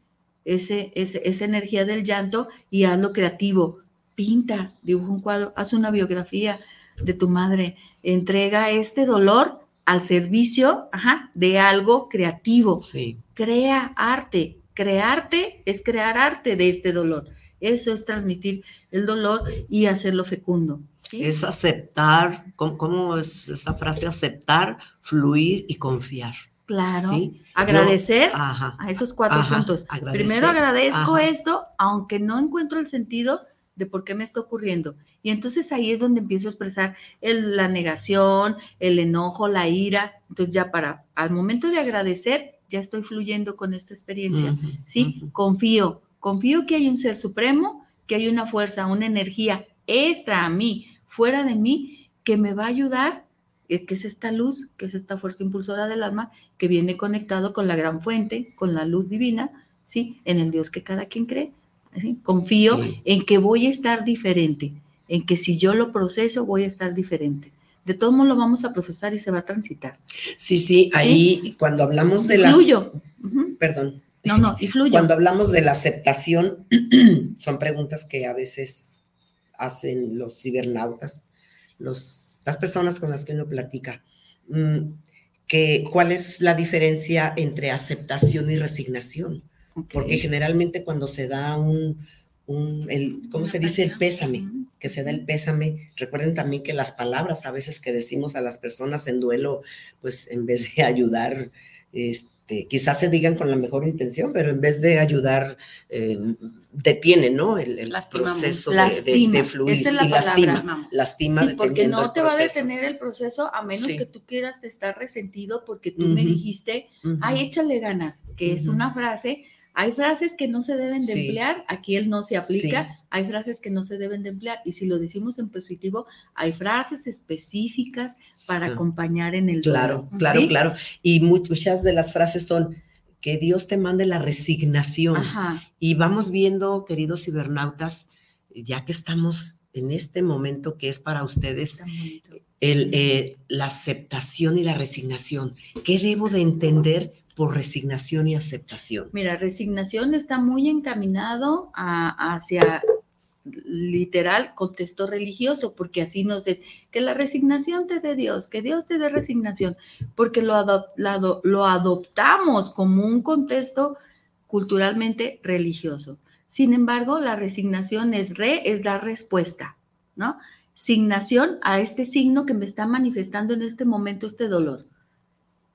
ese, esa energía del llanto y hazlo creativo. Pinta, dibuja un cuadro, haz una biografía, de tu madre. Entrega este dolor al servicio de algo creativo. Sí. Crea arte. Crearte es crear arte de este dolor. Eso es transmitir el dolor y hacerlo fecundo. Es aceptar, ¿cómo, es esa frase? Aceptar, fluir y confiar. Claro. Agradecer a esos cuatro puntos. Primero agradezco esto, aunque no encuentro el sentido, de por qué me está ocurriendo. Y entonces ahí es donde empiezo a expresar la negación, el enojo, la ira. Entonces ya para, al momento de agradecer, ya estoy fluyendo con esta experiencia. ¿Sí? Confío, confío que hay un ser supremo, que hay una fuerza, una energía extra a mí, fuera de mí, que me va a ayudar, eh, que es esta luz, que es esta fuerza impulsora del alma, que viene conectado con la gran fuente, con la luz divina, ¿sí? En el Dios que cada quien cree Confío en que voy a estar diferente, en que si yo lo proceso voy a estar diferente. De todo modo lo vamos a procesar y se va a transitar. Sí, sí, ahí cuando hablamos de la... Perdón. No, no, y Cuando hablamos de la aceptación, son preguntas que a veces hacen los cibernautas, los, las personas con las que uno platica. Mm, que, ¿Cuál es la diferencia entre aceptación y resignación? Porque generalmente cuando se da un, el, ¿cómo se dice? El pésame, que se da el pésame. Recuerden también que las palabras a veces que decimos a las personas en duelo, pues en vez de ayudar, este, quizás se digan con la mejor intención, pero en vez de ayudar, eh, detiene, ¿no? El, proceso de, fluir. Esa es la y palabra, lastima. Sí, porque no te va a detener el proceso a menos que tú quieras estar resentido porque tú me dijiste, ay, échale ganas, que es una frase hay frases que no se deben de emplear, aquí él no se aplica, hay frases que no se deben de emplear y si lo decimos en positivo, hay frases específicas para acompañar en el Claro, claro, claro. Y muchas de las frases son que Dios te mande la resignación. Y vamos viendo, queridos cibernautas, ya que estamos en este momento que es para ustedes el, eh, la aceptación y la resignación. ¿Qué debo de entender por resignación y aceptación? Mira, resignación está muy encaminado hacia literal contexto religioso, porque así nos dice que la resignación te dé Dios, que Dios te dé resignación, porque lo, lo adoptamos como un contexto culturalmente religioso. Sin embargo, la resignación es re, es dar respuesta, ¿no? Signación a este signo que me está manifestando en este momento este dolor.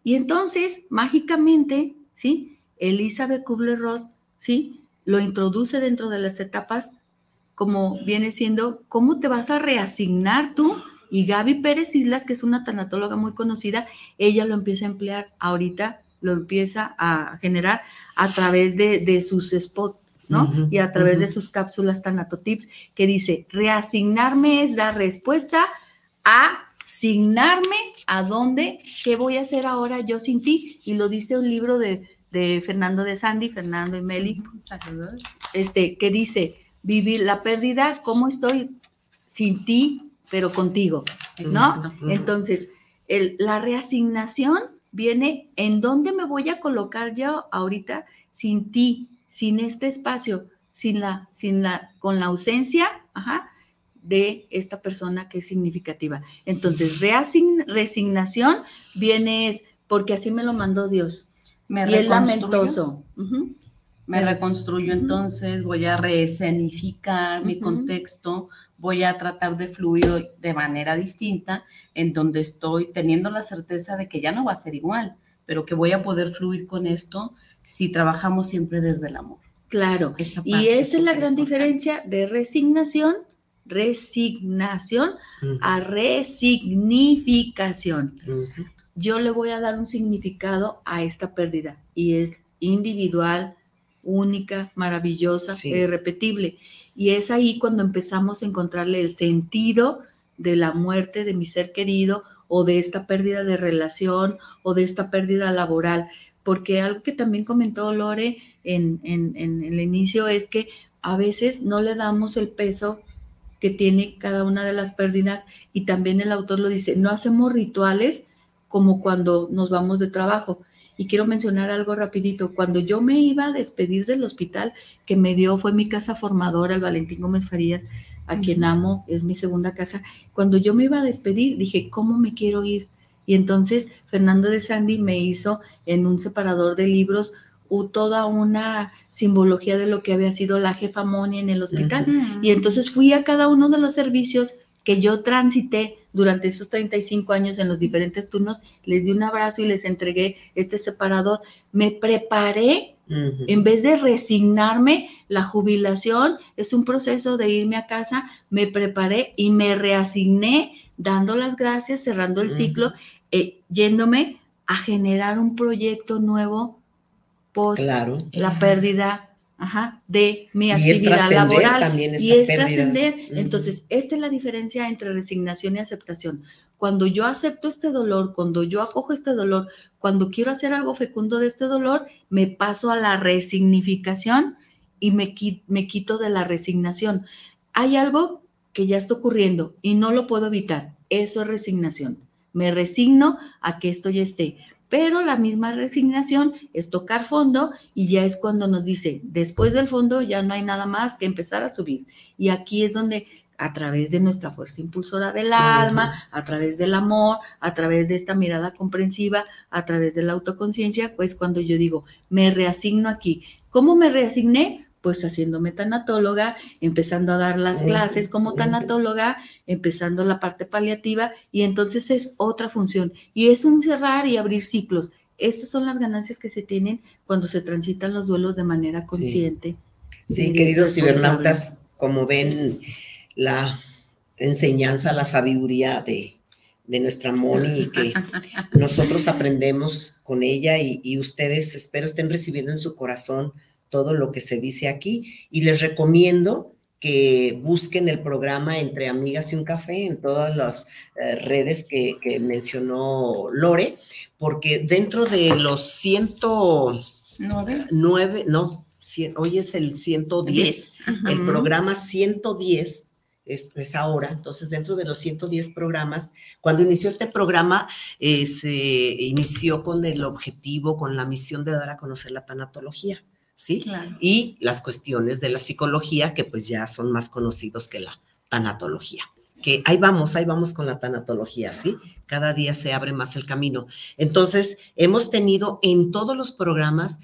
Y entonces, mágicamente, ¿sí? Elizabeth Kubler-Ross, ¿sí? Lo introduce dentro de las etapas como viene siendo, ¿cómo te vas a reasignar tú? Y Gaby Pérez Islas, que es una tanatóloga muy conocida, ella lo empieza a emplear ahorita, lo empieza a generar a través de, sus spots, ¿no? y a través de sus cápsulas tanatotips, que dice, reasignarme es dar respuesta a asignarme a dónde, qué voy a hacer ahora yo sin ti. Y lo dice un libro de, de Fernando de Sandy, Fernando y Meli, este, que dice, vivir la pérdida, cómo estoy sin ti, pero contigo, ¿no? Entonces, el, la reasignación viene en dónde me voy a colocar yo ahorita sin ti, sin este espacio, sin la, sin la, con la ausencia, de esta persona que es significativa. Entonces, resignación viene es porque así me lo mandó Dios. Me y es lamentoso. Me reconstruyo entonces, voy a reescenificar mi contexto, voy a tratar de fluir de manera distinta, en donde estoy teniendo la certeza de que ya no va a ser igual, pero que voy a poder fluir con esto si trabajamos siempre desde el amor. Claro, y esa es la gran diferencia de resignación, resignación a resignificación. Yo le voy a dar un significado a esta pérdida y es individual, única, maravillosa, irrepetible. Y es ahí cuando empezamos a encontrarle el sentido de la muerte de mi ser querido o de esta pérdida de relación o de esta pérdida laboral. Porque algo que también comentó Lore en, en el inicio es que a veces no le damos el peso que tiene cada una de las pérdidas y también el autor lo dice, no hacemos rituales como cuando nos vamos de trabajo y quiero mencionar algo rapidito. Cuando yo me iba a despedir del hospital que me dio, fue mi casa formadora, el Valentín Gómez Farías, a quien amo, es mi segunda casa. Cuando yo me iba a despedir, dije, ¿cómo me quiero ir? Y entonces Fernando de Sandy me hizo en un separador de libros toda una simbología de lo que había sido la jefa Moni en el hospital. Y entonces fui a cada uno de los servicios que yo transité durante esos 35 años en los diferentes turnos, les di un abrazo y les entregué este separador. Me preparé, en vez de resignarme, la jubilación es un proceso de irme a casa, me preparé y me reasigné dando las gracias, cerrando el ciclo, eh, yéndome a generar un proyecto nuevo post la pérdida Ajá, de mi actividad laboral. También y es trascender. Entonces, esta es la diferencia entre resignación y aceptación. Cuando yo acepto este dolor, cuando yo acojo este dolor, cuando quiero hacer algo fecundo de este dolor, me paso a la resignificación y me, me quito de la resignación. Hay algo que ya está ocurriendo y no lo puedo evitar. Eso es resignación. Me resigno a que esto ya esté pero la misma resignación es tocar fondo y ya es cuando nos dice, después del fondo ya no hay nada más que empezar a subir. Y aquí es donde a través de nuestra fuerza impulsora del alma, a través del amor, a través de esta mirada comprensiva, a través de la autoconciencia, pues cuando yo digo, me reasigno aquí. ¿Cómo me reasigné? Pues haciéndome tanatóloga, empezando a dar las clases como tanatóloga, empezando la parte paliativa y entonces es otra función y es un cerrar y abrir ciclos. Estas son las ganancias que se tienen cuando se transitan los duelos de manera consciente. Sí, queridos cibernautas, como ven la enseñanza, la sabiduría de, nuestra Moni y que nosotros aprendemos con ella y, y ustedes espero estén recibiendo en su corazón todo lo que se dice aquí y les recomiendo que busquen el programa Entre Amigas y un Café en todas las eh, redes que, mencionó Lore, porque dentro de los 109, no, hoy es el 110, el programa 110 es, es, ahora, entonces dentro de los 110 programas, cuando inició este programa, eh, se inició con el objetivo, con la misión de dar a conocer la tanatología ¿sí? Y las cuestiones de la psicología que pues ya son más conocidos que la tanatología. Que ahí vamos, ahí vamos con la tanatología, ¿sí? Cada día se abre más el camino. Entonces, hemos tenido en todos los programas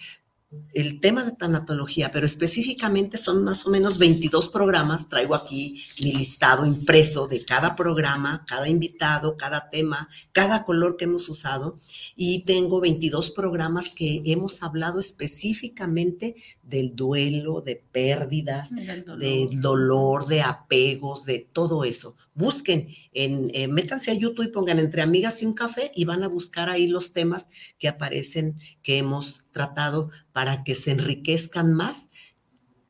el tema de tanatología, pero específicamente son más o menos 22 programas. Traigo aquí mi listado impreso de cada programa, cada invitado, cada tema, cada color que hemos usado. Y tengo 22 programas que hemos hablado específicamente del duelo, de pérdidas, dolor. del dolor, de apegos, de todo eso. Busquen, en, eh, métanse a YouTube y pongan entre amigas y un café y van a buscar ahí los temas que aparecen, que hemos tratado para que se enriquezcan más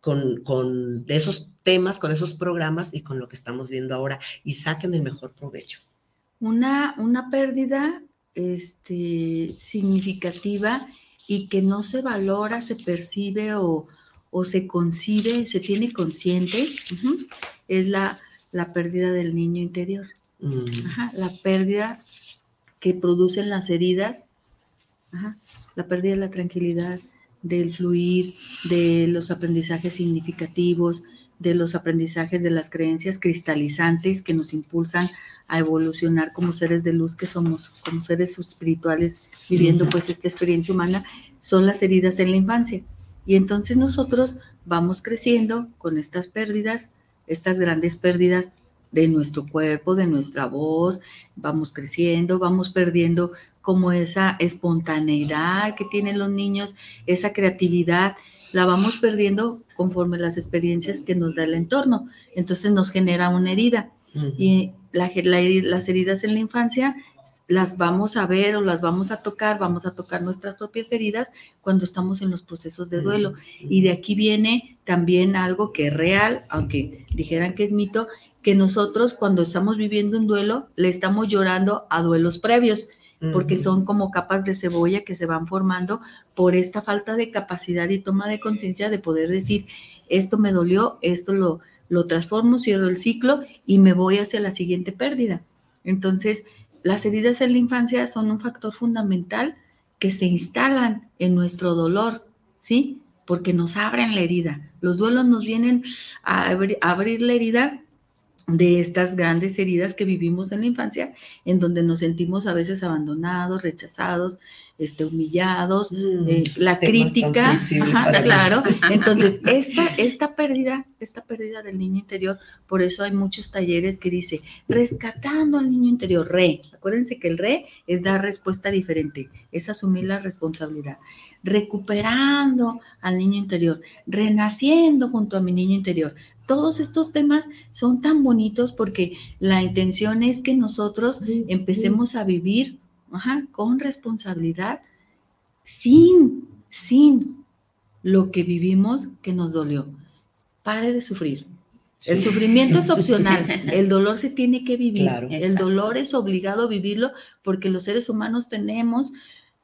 con, con esos temas, con esos programas y con lo que estamos viendo ahora y saquen el mejor provecho. Una, una pérdida este, significativa y que no se valora, se percibe o, o se concibe, se tiene consciente, es la, la pérdida del niño interior. Mm, Ajá, la pérdida que producen las heridas, ajá, la pérdida de la tranquilidad, del fluir, de los aprendizajes significativos, de los aprendizajes de las creencias cristalizantes que nos impulsan a evolucionar como seres de luz que somos, como seres espirituales viviendo pues esta experiencia humana, son las heridas en la infancia. Y entonces nosotros vamos creciendo con estas pérdidas, estas grandes pérdidas de nuestro cuerpo, de nuestra voz, vamos creciendo, vamos perdiendo como esa espontaneidad que tienen los niños, esa creatividad, la vamos perdiendo conforme las experiencias que nos da el entorno. Entonces nos genera una herida. Y la- la heri- las heridas en la infancia las vamos a ver o las vamos a tocar, vamos a tocar nuestras propias heridas cuando estamos en los procesos de duelo. Y de aquí viene también algo que es real, aunque dijeran que es mito, que nosotros cuando estamos viviendo un duelo le estamos llorando a duelos previos, porque son como capas de cebolla que se van formando por esta falta de capacidad y toma de conciencia de poder decir, esto me dolió, esto lo, lo transformo, cierro el ciclo y me voy hacia la siguiente pérdida. Entonces, las heridas en la infancia son un factor fundamental que se instalan en nuestro dolor, ¿sí? Porque nos abren la herida. Los duelos nos vienen a abri- a abrir la herida de estas grandes heridas que vivimos en la infancia, en donde nos sentimos a veces abandonados, rechazados, este, humillados, eh, la Mm, tema tan crítica, ajá, claro. Entonces, esta, esta pérdida, esta pérdida del niño interior, por eso hay muchos talleres que dice, rescatando al niño interior, re. Acuérdense que el re es dar respuesta diferente, es asumir la responsabilidad. Recuperando al niño interior, renaciendo junto a mi niño interior. Todos estos temas son tan bonitos porque la intención es que nosotros empecemos a vivir ajá, con responsabilidad sin, sin lo que vivimos que nos dolió. Pare de sufrir. El sufrimiento es opcional, el dolor se tiene que vivir, Claro. el dolor es obligado a vivirlo porque los seres humanos tenemos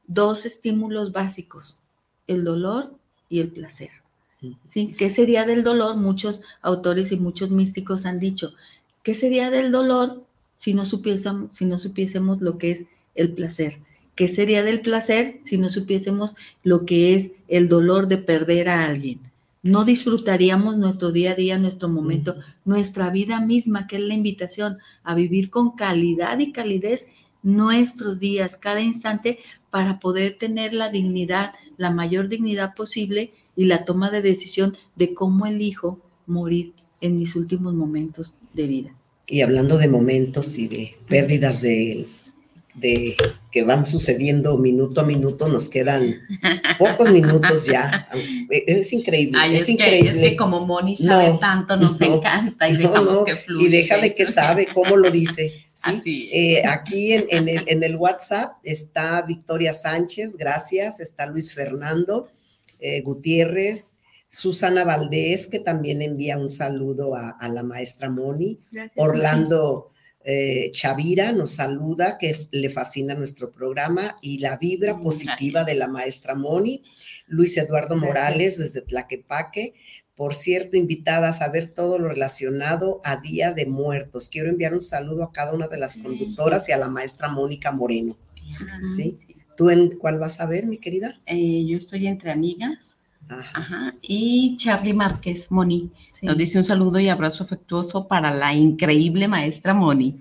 dos estímulos básicos, el dolor y el placer. ¿sí? ¿Qué sería del dolor? Muchos autores y muchos místicos han dicho, ¿qué sería del dolor si no supiésemos, si no supiésemos lo que es el placer? ¿Qué sería del placer si no supiésemos lo que es el dolor de perder a alguien? No disfrutaríamos nuestro día a día, nuestro momento, nuestra vida misma, que es la invitación a vivir con calidad y calidez nuestros días, cada instante, para poder tener la dignidad, la mayor dignidad posible y la toma de decisión de cómo elijo morir en mis últimos momentos de vida. Y hablando de momentos y de pérdidas de, de que van sucediendo minuto a minuto, nos quedan pocos minutos ya. Es increíble, Ay, es, es, que, increíble. es que como Moni sabe No, tanto, nos no, encanta y dejamos no, que fluya. Y déjame que sabe cómo lo dice. ¿Sí? Así Eh, aquí en, en el, en el WhatsApp está Victoria Sánchez, gracias. Está Luis Fernando eh, Gutiérrez, Susana Valdés, que también envía un saludo a, a la maestra Moni. Gracias, Orlando eh, Chavira nos saluda, que le fascina nuestro programa y la vibra positiva de la maestra Moni. Luis Eduardo. Morales desde Tlaquepaque. Por cierto, invitadas a ver todo lo relacionado a Día de Muertos. Quiero enviar un saludo a cada una de las conductoras y a la maestra Mónica Moreno. ¿sí? ¿Tú en cuál vas a ver, mi querida? Eh, yo estoy entre amigas Ajá. Y Charlie Márquez, Moni, nos dice un saludo y abrazo afectuoso para la increíble maestra Moni,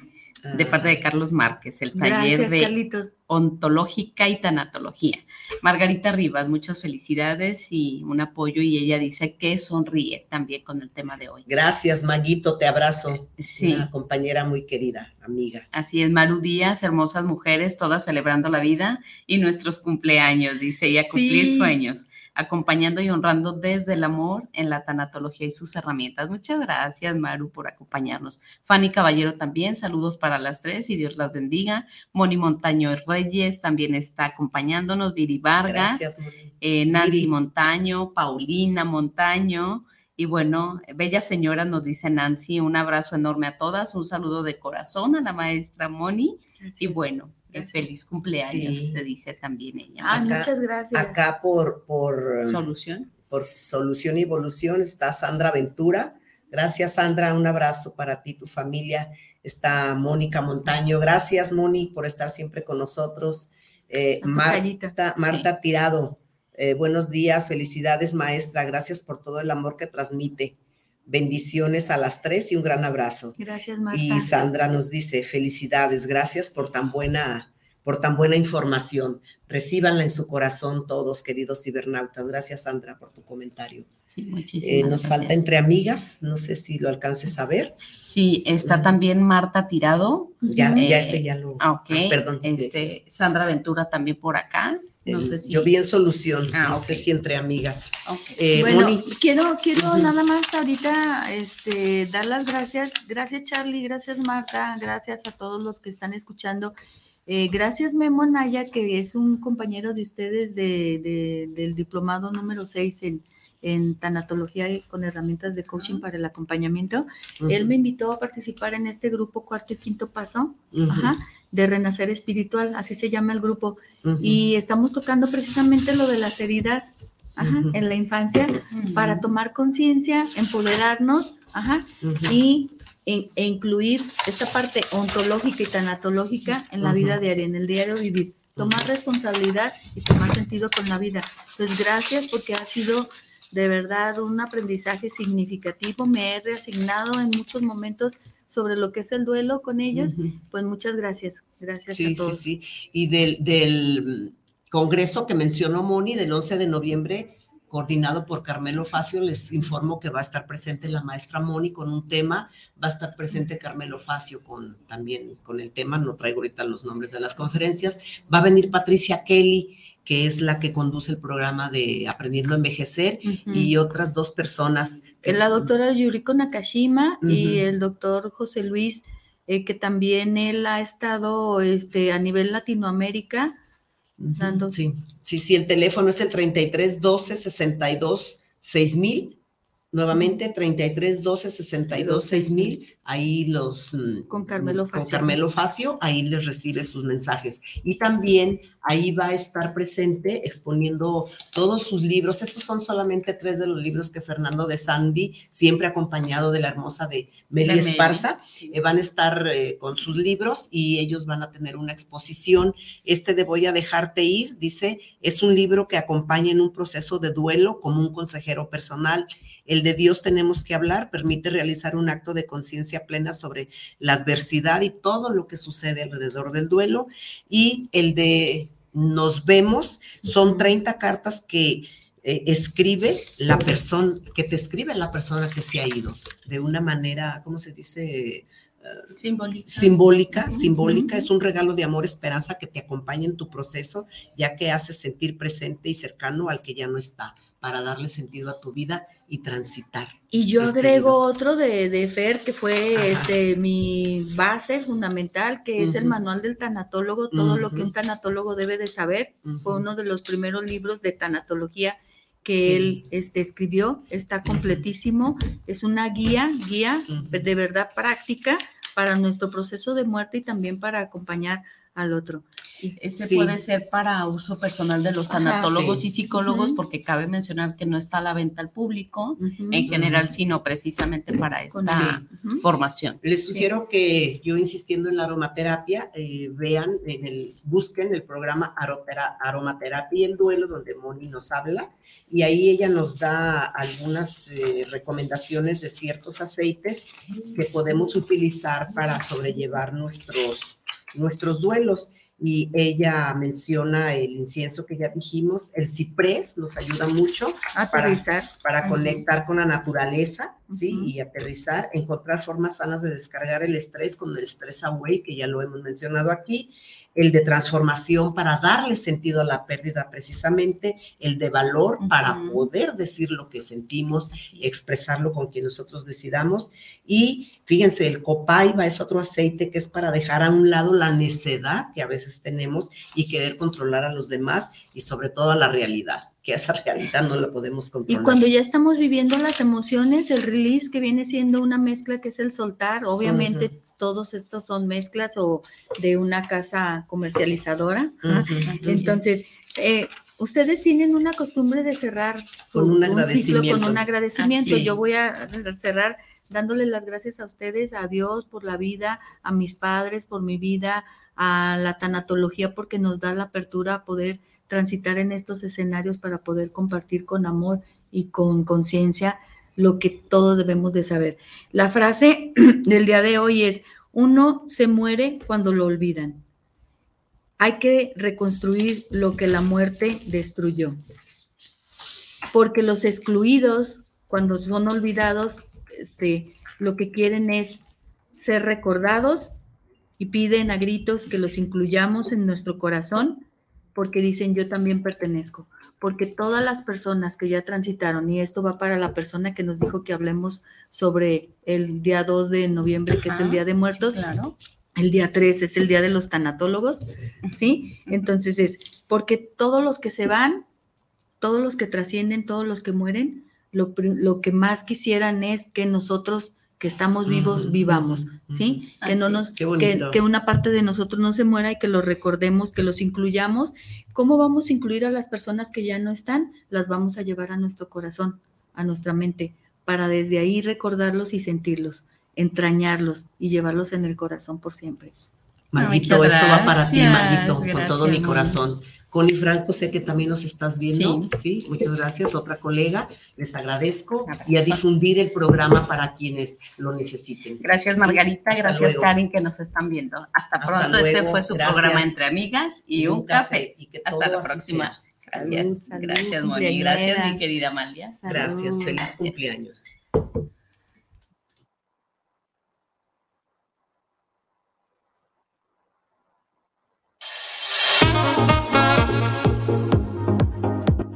de parte de Carlos Márquez, el taller Gracias, de Carlitos. Ontológica y tanatología. Margarita Rivas, muchas felicidades y un apoyo y ella dice que sonríe también con el tema de hoy. Gracias, Maguito, te abrazo. Sí. Una compañera muy querida, amiga. Así es, Maru Díaz, hermosas mujeres, todas celebrando la vida y nuestros cumpleaños, dice ella, cumplir Sí. sueños, acompañando y honrando desde el amor en la tanatología y sus herramientas. Muchas gracias, Maru, por acompañarnos. Fanny Caballero también, saludos para las tres y Dios las bendiga. Moni Montaño Reyes también está acompañándonos, Viri Vargas, Gracias, eh, Nancy Viri. Montaño, Paulina Montaño. Y bueno, bella señora, nos dice Nancy, un abrazo enorme a todas, un saludo de corazón a la maestra Moni. Y bueno, feliz cumpleaños, Sí. te dice también ella. Acá- muchas gracias. Acá por, por, Solución. por Solución y Evolución está Sandra Ventura. Gracias, Sandra. Un abrazo para ti, tu familia. Está Mónica Montaño. Gracias, Moni, por estar siempre con nosotros. Eh, Marta Tirado. eh, buenos días, felicidades, maestra. Gracias por todo el amor que transmite. Bendiciones a las tres y un gran abrazo. Gracias, Marta. Y Sandra nos dice, felicidades, gracias por tan buena, por tan buena información. Recíbanla en su corazón todos, queridos cibernautas. Gracias, Sandra, por tu comentario. Sí, muchísimas Eh, nos gracias. falta entre amigas, no sé si lo alcances a ver. Sí, está también Marta Tirado. Ya, ya Eh, ese ya lo. Ah, ok. ah, perdón. Este, Sandra Ventura también por acá. No sé si. Yo vi en solución, Ah, no ok. sé si entre amigas. Ok. Eh, bueno, Moni, quiero, quiero Ujú. nada más ahorita este, dar las gracias. Gracias, Charlie. Gracias, Marta. Gracias a todos los que están escuchando. Eh, gracias, Memo Naya, que es un compañero de ustedes de, de- del diplomado número 6 en, en tanatología y con herramientas de coaching para el acompañamiento. Él me invitó a participar en este grupo cuarto y quinto paso ajá, de Renacer Espiritual, así se llama el grupo. Y estamos tocando precisamente lo de las heridas ajá, en la infancia para tomar conciencia, empoderarnos ajá, y e, e incluir esta parte ontológica y tanatológica en la vida diaria, en el diario vivir. Tomar responsabilidad y tomar sentido con la vida. Pues gracias porque ha sido de verdad un aprendizaje significativo. Me he reasignado en muchos momentos sobre lo que es el duelo con ellos. Pues muchas gracias. Gracias Sí, a sí, todos. sí. Y del, del congreso que mencionó Moni del 11 de noviembre, coordinado por Carmelo Facio, les informo que va a estar presente la maestra Moni con un tema, va a estar presente Carmelo Facio con también con el tema, no traigo ahorita los nombres de las conferencias, va a venir Patricia Kelly, que es la que conduce el programa de Aprendiendo a Envejecer, y otras dos personas. que- la doctora Yuriko Nakashima y el doctor José Luis, eh, que también él ha estado este, a nivel Latinoamérica dando. Sí, sí, sí, el teléfono es el 33 12 62 6000. Nuevamente, 33 12 62 6000. Ahí los. mm, Con Carmelo Con Facio. Carmelo Facio, ahí les recibe sus mensajes. Y también ahí va a estar presente exponiendo todos sus libros. Estos son solamente tres de los libros que Fernando de Sandy, siempre acompañado de la hermosa de Meli, Esparza, eh, van a estar eh, con sus libros y ellos van a tener una exposición. Este de Voy a dejarte ir, dice, es un libro que acompaña en un proceso de duelo como un consejero personal. El de Dios tenemos que hablar permite realizar un acto de conciencia plena sobre la adversidad y todo lo que sucede alrededor del duelo. Y el de Nos vemos son 30 cartas que eh, escribe la persona, que te escribe la persona que se ha ido, de una manera, ¿cómo se dice? Simbólica. Simbólica, simbólica, ujú. es un regalo de amor, esperanza que te acompaña en tu proceso, ya que hace sentir presente y cercano al que ya no está, para darle sentido a tu vida y transitar. Y yo este agrego otro de, de Fer, que fue este, mi base fundamental, que es el manual del tanatólogo, todo lo que un tanatólogo debe de saber. Fue uno de los primeros libros de tanatología que Sí. él este, escribió, está completísimo, es una guía, guía de verdad práctica para nuestro proceso de muerte y también para acompañar al otro. Ese Sí. puede ser para uso personal de los Ajá. tanatólogos Sí. y psicólogos, porque cabe mencionar que no está a la venta al público en general, sino precisamente para esta Sí. formación. Les sugiero que yo insistiendo en la aromaterapia, eh, vean, en el, busquen el programa Arotera- Aromaterapia y el Duelo, donde Moni nos habla, y ahí ella nos da algunas eh, recomendaciones de ciertos aceites que podemos utilizar para sobrellevar nuestros, nuestros duelos. Y ella menciona el incienso que ya dijimos, el ciprés nos ayuda mucho para, Aterrizar. para Ujú. conectar con la naturaleza, ¿sí? Y aterrizar, encontrar formas sanas de descargar el estrés con el Stress Away, que ya lo hemos mencionado aquí, el de transformación para darle sentido a la pérdida precisamente, el de valor para poder decir lo que sentimos, expresarlo con quien nosotros decidamos. Y fíjense, el copaiba es otro aceite que es para dejar a un lado la necedad que a veces tenemos y querer controlar a los demás y sobre todo a la realidad, que esa realidad no la podemos Y controlar. cuando ya estamos viviendo las emociones, el release que viene siendo una mezcla que es el soltar, obviamente. Todos estos son mezclas o de una casa comercializadora. Entonces, eh, ustedes tienen una costumbre de cerrar su- Con un ciclo agradecimiento. con un agradecimiento. Yo voy a cerrar dándole las gracias a ustedes, a Dios por la vida, a mis padres por mi vida, a la tanatología porque nos da la apertura a poder transitar en estos escenarios para poder compartir con amor y con conciencia lo que todos debemos de saber. La frase del día de hoy es, uno se muere cuando lo olvidan. Hay que reconstruir lo que la muerte destruyó. Porque los excluidos, cuando son olvidados, este, lo que quieren es ser recordados y piden a gritos que los incluyamos en nuestro corazón porque dicen yo también pertenezco, porque todas las personas que ya transitaron, y esto va para la persona que nos dijo que hablemos sobre el día 2 de noviembre, que es el Día de Muertos, claro. el día 3 es el Día de los Tanatólogos, ¿sí? Entonces es, porque todos los que se van, todos los que trascienden, todos los que mueren, lo que más quisieran es que nosotros que estamos vivos vivamos, ¿sí? Que no nos que, una parte de nosotros no se muera y que los recordemos, que los incluyamos. ¿Cómo vamos a incluir a las personas que ya no están? Las vamos a llevar a nuestro corazón, a nuestra mente, para desde ahí recordarlos y sentirlos, entrañarlos y llevarlos en el corazón por siempre. Maguito, esto va para ti, Maguito, con todo mi corazón. Connie Franco, sé que también nos estás viendo, sí, muchas gracias, otra colega, les agradezco y a difundir el programa para quienes lo necesiten. Gracias Margarita, gracias luego. Karen que nos están viendo. Hasta, Hasta pronto, este fue su gracias. programa entre amigas y, un café. y que Hasta la próxima. sea. Gracias, Salud, salud, gracias Moni, gracias mi querida Amalia. Gracias, feliz cumpleaños.